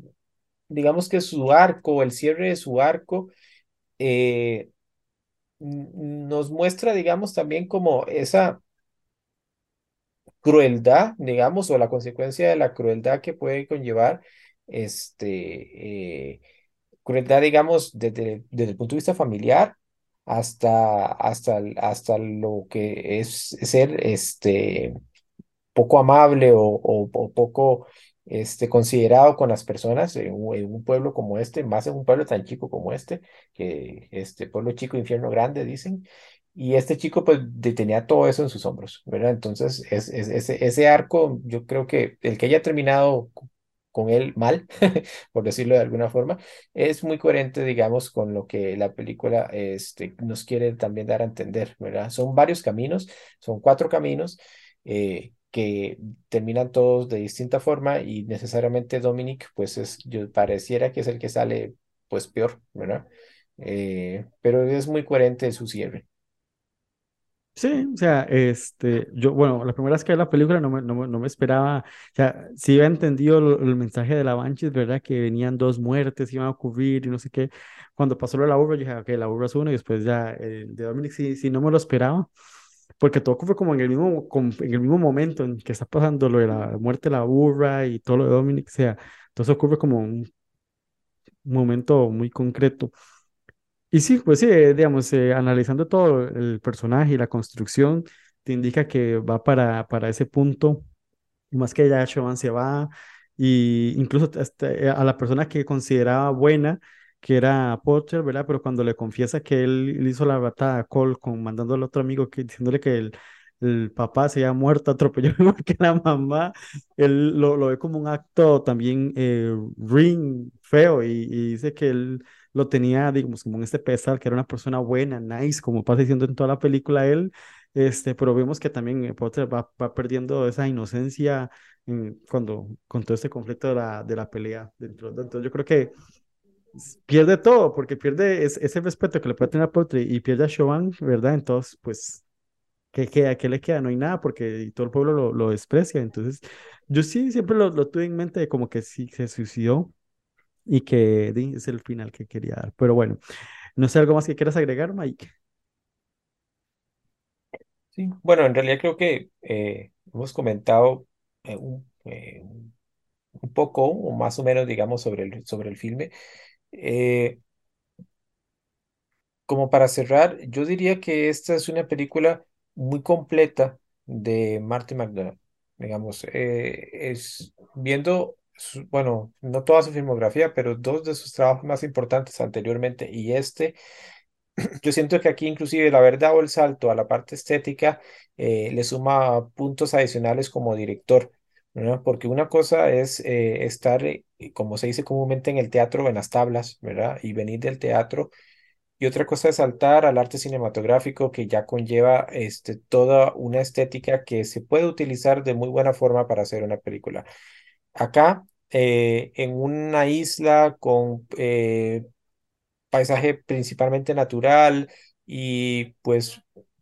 digamos que su arco, el cierre de su arco, eh, nos muestra, digamos, también como esa crueldad, digamos, o la consecuencia de la crueldad que puede conllevar, este, eh, crueldad, digamos, desde, desde el punto de vista familiar hasta, hasta, hasta lo que es ser, este, poco amable o, o- poco este, considerado con las personas en un, pueblo como este, más en un pueblo tan chico como este, que este pueblo chico, infierno grande, dicen. Y este chico pues tenía todo eso en sus hombros, ¿verdad? Entonces, es, es- ese, ese arco, yo creo que el que haya terminado con él mal, por decirlo de alguna forma, es muy coherente, digamos, con lo que la película este, nos quiere también dar a entender, ¿verdad? Son varios caminos, son cuatro caminos eh, que terminan todos de distinta forma y necesariamente Dominic, pues es, yo pareciera que es el que sale pues peor, ¿verdad? Eh, pero es muy coherente su cierre. Sí, o sea, este, yo, bueno, la primera vez que vi la película no me, no me, no me esperaba, o sea, sí había entendido lo- el mensaje de la Banshee, verdad que venían dos muertes, iban a ocurrir y no sé qué. Cuando pasó lo de la burra, yo dije, ok, la burra es uno y después ya eh, de Dominic sí, sí no me lo esperaba, porque todo ocurre como en el mismo, en el mismo momento en que está pasando lo de la muerte de la burra y todo lo de Dominic, o sea, todo ocurre como un momento muy concreto. Y sí, pues sí, eh, digamos, eh, analizando todo el personaje y la construcción, te indica que va para, para ese punto, más que ya Chauvin se va, y incluso eh, a la persona que consideraba buena, que era Potter, ¿verdad? Pero cuando le confiesa que él, hizo la batada a Cole, con, mandándole a otro amigo, que, diciéndole que el, el papá se había muerto atropellado igual que la mamá, él lo, lo ve como un acto también eh, ring, feo, y, y dice que él lo tenía, digamos, como en este pedestal, que era una persona buena, nice, como pasa diciendo en toda la película él, este, pero vemos que también eh, Potter va, va perdiendo esa inocencia en- cuando, con todo este conflicto de la, de la pelea dentro. de- Entonces yo creo que pierde todo, porque pierde es- ese respeto que le puede tener a Potter y pierde a Chauvin, ¿verdad? Entonces, pues, ¿qué queda? ¿Qué le queda? No hay nada, porque todo el pueblo lo, lo desprecia. Entonces, yo sí siempre lo, lo tuve en mente como que sí se suicidó y que es el final que quería dar. Pero bueno, no sé, ¿algo más que quieras agregar, Mike? Sí, bueno, en realidad creo que eh, hemos comentado eh, un, eh, un poco o más o menos, digamos, sobre el, sobre el filme. Eh, como para cerrar, yo diría que esta es una película muy completa de Marty McDonagh. Digamos, eh, es viendo, su- bueno, no toda su filmografía, pero dos de sus trabajos más importantes anteriormente y este, yo siento que aquí inclusive la verdad o el salto a la parte estética eh, le suma puntos adicionales como director. ¿verdad? Porque una cosa es eh, estar, eh, como se dice comúnmente en el teatro, en las tablas, ¿verdad? Y venir del teatro y otra cosa es saltar al arte cinematográfico que ya conlleva este, toda una estética que se puede utilizar de muy buena forma para hacer una película. Acá, eh, en una isla con eh, paisaje principalmente natural y pues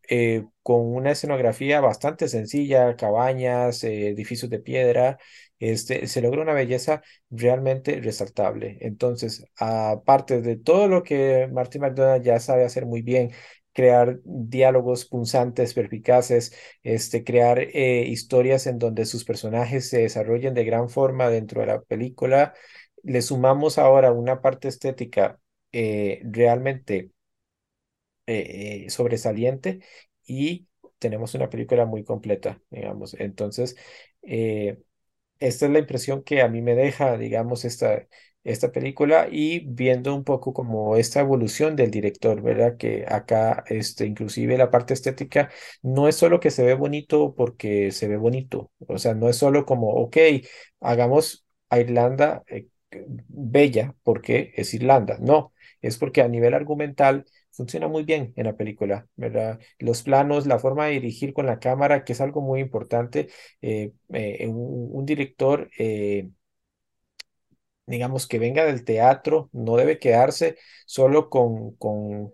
eh, con una escenografía bastante sencilla, cabañas, edificios de piedra, este, se logra una belleza realmente resaltable. Entonces, aparte de todo lo que Martin McDonagh ya sabe hacer muy bien crear diálogos punzantes, perspicaces, este, crear eh, historias en donde sus personajes se desarrollen de gran forma dentro de la película. Le sumamos ahora una parte estética eh, realmente eh, sobresaliente y tenemos una película muy completa, digamos. Entonces, esta es la impresión que a mí me deja, digamos, esta, esta película y viendo un poco como esta evolución del director, ¿verdad? Que acá, este, inclusive la parte estética no es solo que se ve bonito porque se ve bonito, o sea, no es solo como, ok, hagamos a Irlanda eh, bella porque es Irlanda, no, es porque a nivel argumental funciona muy bien en la película, ¿verdad? Los planos, la forma de dirigir con la cámara, que es algo muy importante, eh, eh, un, un, director digamos, que venga del teatro, no debe quedarse solo con, con,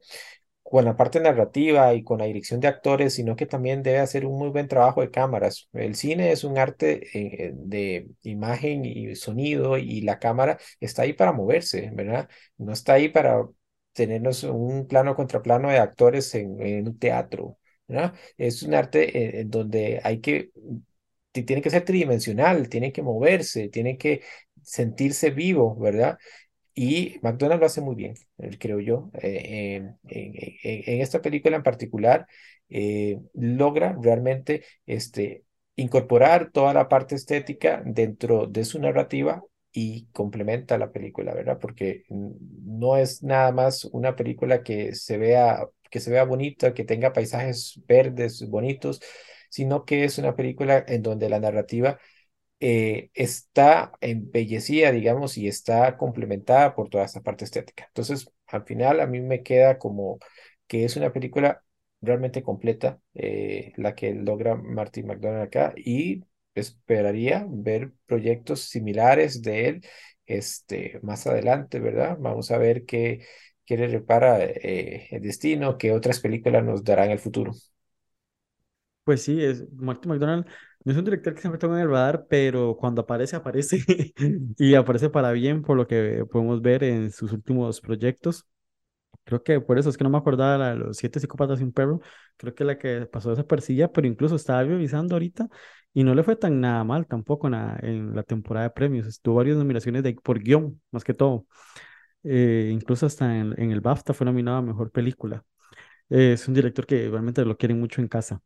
con la parte narrativa y con la dirección de actores, sino que también debe hacer un muy buen trabajo de cámaras. El cine es un arte eh, de imagen y sonido y la cámara está ahí para moverse, ¿verdad? No está ahí para tenernos un plano contra plano de actores en, en un teatro, ¿verdad? Es un arte eh, en donde hay que tiene que ser tridimensional, tiene que moverse, tiene que sentirse vivo, ¿verdad? Y McDonald's lo hace muy bien, eh, creo yo. Eh, en, esta película en particular, eh, logra realmente este, incorporar toda la parte estética dentro de su narrativa y complementa la película, ¿verdad? Porque no es nada más una película que se vea, que se vea bonita, que tenga paisajes verdes bonitos, sino que es una película en donde la narrativa eh, está embellecida, digamos, y está complementada por toda esta parte estética. Entonces, al final a mí me queda como que es una película realmente completa, eh, la que logra Martin McDonald acá, y esperaría ver proyectos similares de él este, más adelante, ¿verdad? Vamos a ver qué, qué le repara eh, el destino, qué otras películas nos darán el futuro. Pues sí, es Martin McDonald no es un director que siempre tengo en el radar, pero cuando aparece, aparece y aparece para bien por lo que podemos ver en sus últimos proyectos. Creo que por eso es que no me acordaba de los siete psicópatas y un perro. Creo que la que pasó desapercibida, pero incluso estaba revisando ahorita y no le fue tan nada mal tampoco en la, temporada de premios. Estuvo varias nominaciones de, por guion, más que todo. Eh, incluso hasta en, en, el BAFTA fue nominado a Mejor Película. Eh, es un director que realmente lo quieren mucho en casa.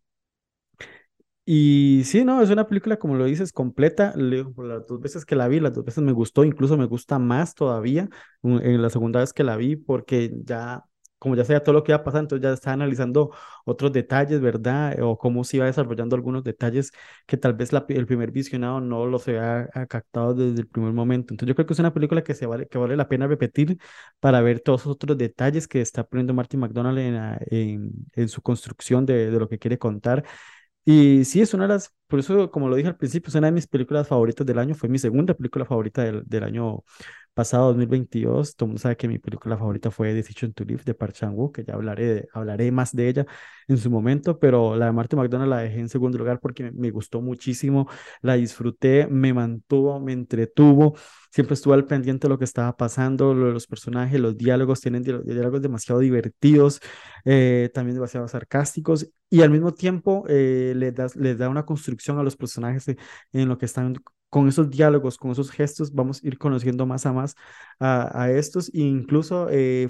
Y sí, no, es una película, como lo dices, completa. las dos veces que la vi, las dos veces me gustó, incluso me gusta más todavía en la segunda vez que la vi, porque ya, como ya sabía todo lo que iba a pasar, entonces ya estaba analizando otros detalles, ¿verdad? O cómo se iba desarrollando algunos detalles que tal vez el primer visionado no los había captado desde el primer momento. Entonces yo creo que es una película que, se vale, que vale la pena repetir para ver todos esos otros detalles que está poniendo Martin McDonald en, en, su construcción de, de lo que quiere contar. Y sí, es una de las, por eso, como lo dije al principio, es una de mis películas favoritas del año, fue mi segunda película favorita del, del año pasado, 2022. Todo el mundo sabe que mi película favorita fue Decision to Live de Park Chan-wook, que ya hablaré, hablaré más de ella en su momento, pero la de Martin McDonald la dejé en segundo lugar porque me, gustó muchísimo, la disfruté, me mantuvo, me entretuvo siempre estuve al pendiente de lo que estaba pasando, lo de los personajes, los diálogos, tienen diálogos demasiado divertidos, eh, también demasiado sarcásticos, y al mismo tiempo eh, da, les da una construcción a los personajes en lo que están con esos diálogos, con esos gestos, vamos a ir conociendo más a más a, estos, e incluso eh,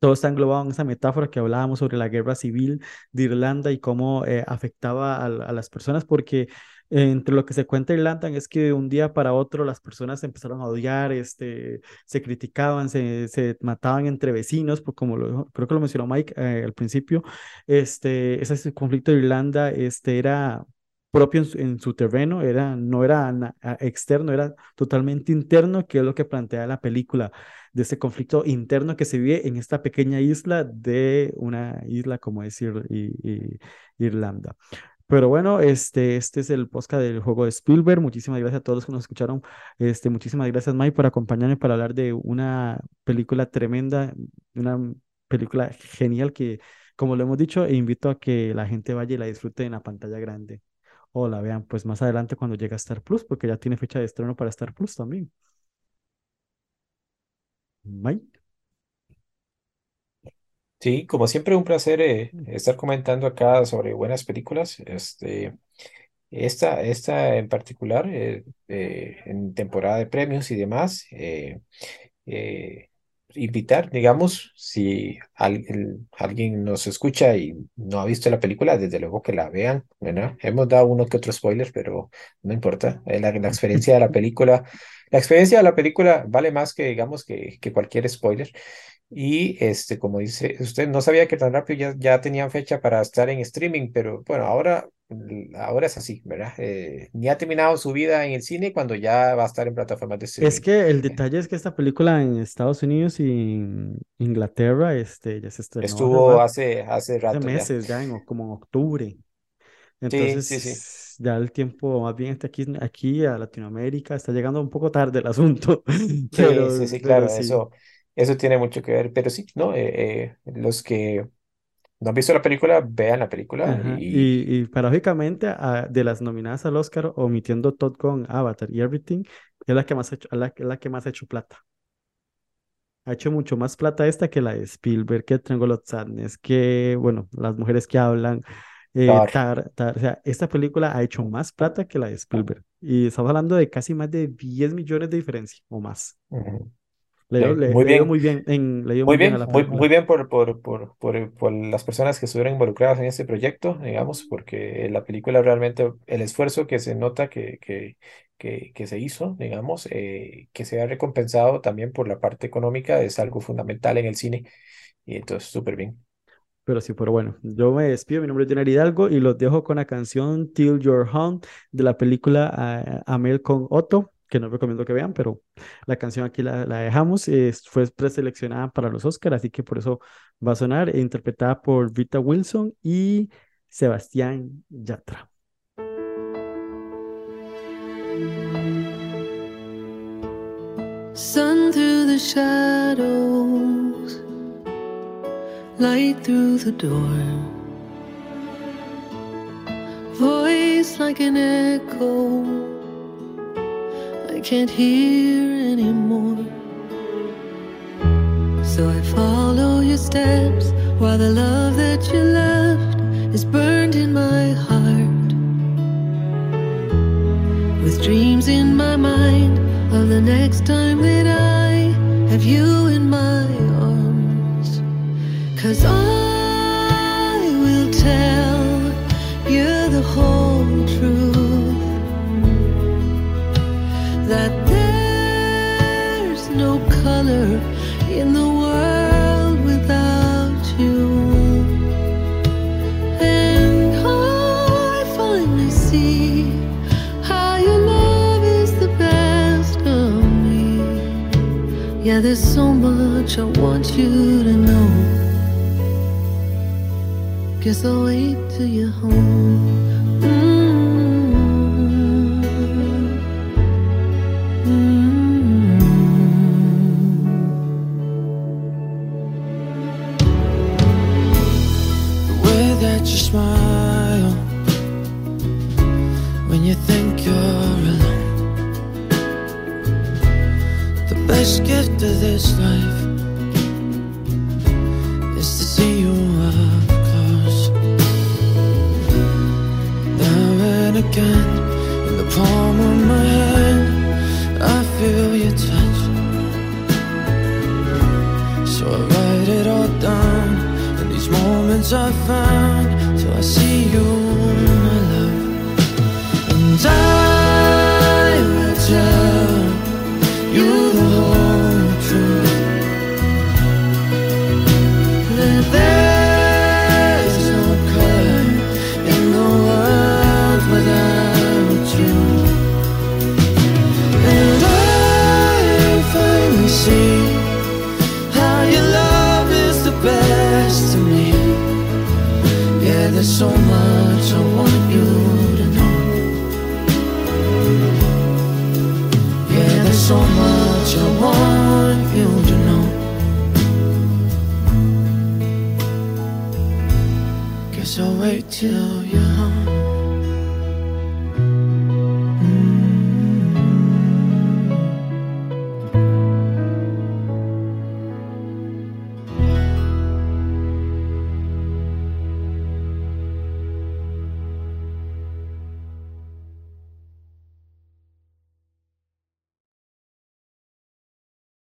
todo está englobado en esa metáfora que hablábamos sobre la guerra civil de Irlanda y cómo eh, afectaba a, las personas, porque entre lo que se cuenta Irlanda es que de un día para otro las personas empezaron a odiar, este, se criticaban, se, se mataban entre vecinos, pues como lo, creo que lo mencionó Mike eh, al principio, este, ese conflicto de Irlanda este, era propio en su, en su, terreno, era, no era externo, era totalmente interno, que es lo que plantea la película, de ese conflicto interno que se vive en esta pequeña isla de una isla como decir Irlanda. Pero bueno, este, este es el podcast del juego de Spielberg. Muchísimas gracias a todos los que nos escucharon. Este, muchísimas gracias, Mike, por acompañarme para hablar de una película tremenda, una película genial que, como lo hemos dicho, invito a que la gente vaya y la disfrute en la pantalla grande. O la vean pues más adelante cuando llegue a Star Plus, porque ya tiene fecha de estreno para Star Plus también. Mike. Sí, como siempre, un placer eh, estar comentando acá sobre buenas películas. Este, esta, esta en particular, eh, eh, en temporada de premios y demás, eh, invitar, digamos, si alguien, alguien nos escucha y no ha visto la película, desde luego que la vean, ¿verdad? Hemos dado uno que otro spoiler, pero no importa. Eh, La, la experiencia de la película, la experiencia de la película vale más que, digamos, que, que cualquier spoiler. Y este, como dice usted, no sabía que tan rápido ya, ya tenían fecha para estar en streaming, pero bueno, ahora, ahora es así, ¿verdad? Eh, ni ha terminado su vida en el cine cuando ya va a estar en plataformas de Es streaming. que el Eh, detalle es que esta película en Estados Unidos y en Inglaterra este, ya se estrenó hace Estuvo rato, hace, hace hace rato ya. meses ya, en, o- como en octubre. Sí, sí, sí. Entonces, ya el tiempo, más bien está aquí, aquí a Latinoamérica, está llegando un poco tarde el asunto, Sí, pero, sí, sí, pero claro, sí. eso, eso tiene mucho que ver, pero sí, ¿no? Eh, eh, los que no han visto la película, vean la película y Y, y paradójicamente, a- de las nominadas al Oscar, omitiendo Top Gun, Avatar y Everything, es la que más ha hecho, la, la que más ha hecho plata. Ha hecho mucho más plata esta que la de Spielberg, que Triangle of Sadness, que, bueno, Las mujeres que hablan, eh, Tar. Tar. O sea, esta película ha hecho más plata que la de Spielberg. Y estamos hablando de casi más de 10 millones de diferencia o más. Ujú. Le dio, Sí, le, muy le dio bien. muy bien, en, le dio Muy muy bien a bien, la muy, muy bien por, por, por, por, por las personas que estuvieron involucradas en este proyecto, digamos, porque la película realmente, el esfuerzo que se nota que, que, que, que se hizo, digamos, eh, que se ha recompensado también por la parte económica, es algo fundamental en el cine, y entonces súper bien. Pero sí, pero bueno, yo me despido. Mi nombre es Jenner Hidalgo y los dejo con la canción Till You're Home de la película ah, Amel con Otto, que no recomiendo que vean, pero la canción aquí la, dejamos. fue preseleccionada para los Oscars, así que por eso va a sonar, e interpretada por Vita Wilson y Sebastián Yatra. Sun through the shadows, light through the door. Voice like an echo, can't hear anymore. So I follow your steps while the love that you left is burned in my heart. With dreams in my mind of the next time that I have you in my arms. Cause there's so much I want you to know. Guess I'll wait till you're home. Of this life is to see you up close. Now and again, in the palm of my hand, I feel your touch. So I write it all down in these moments I found till I see you, you.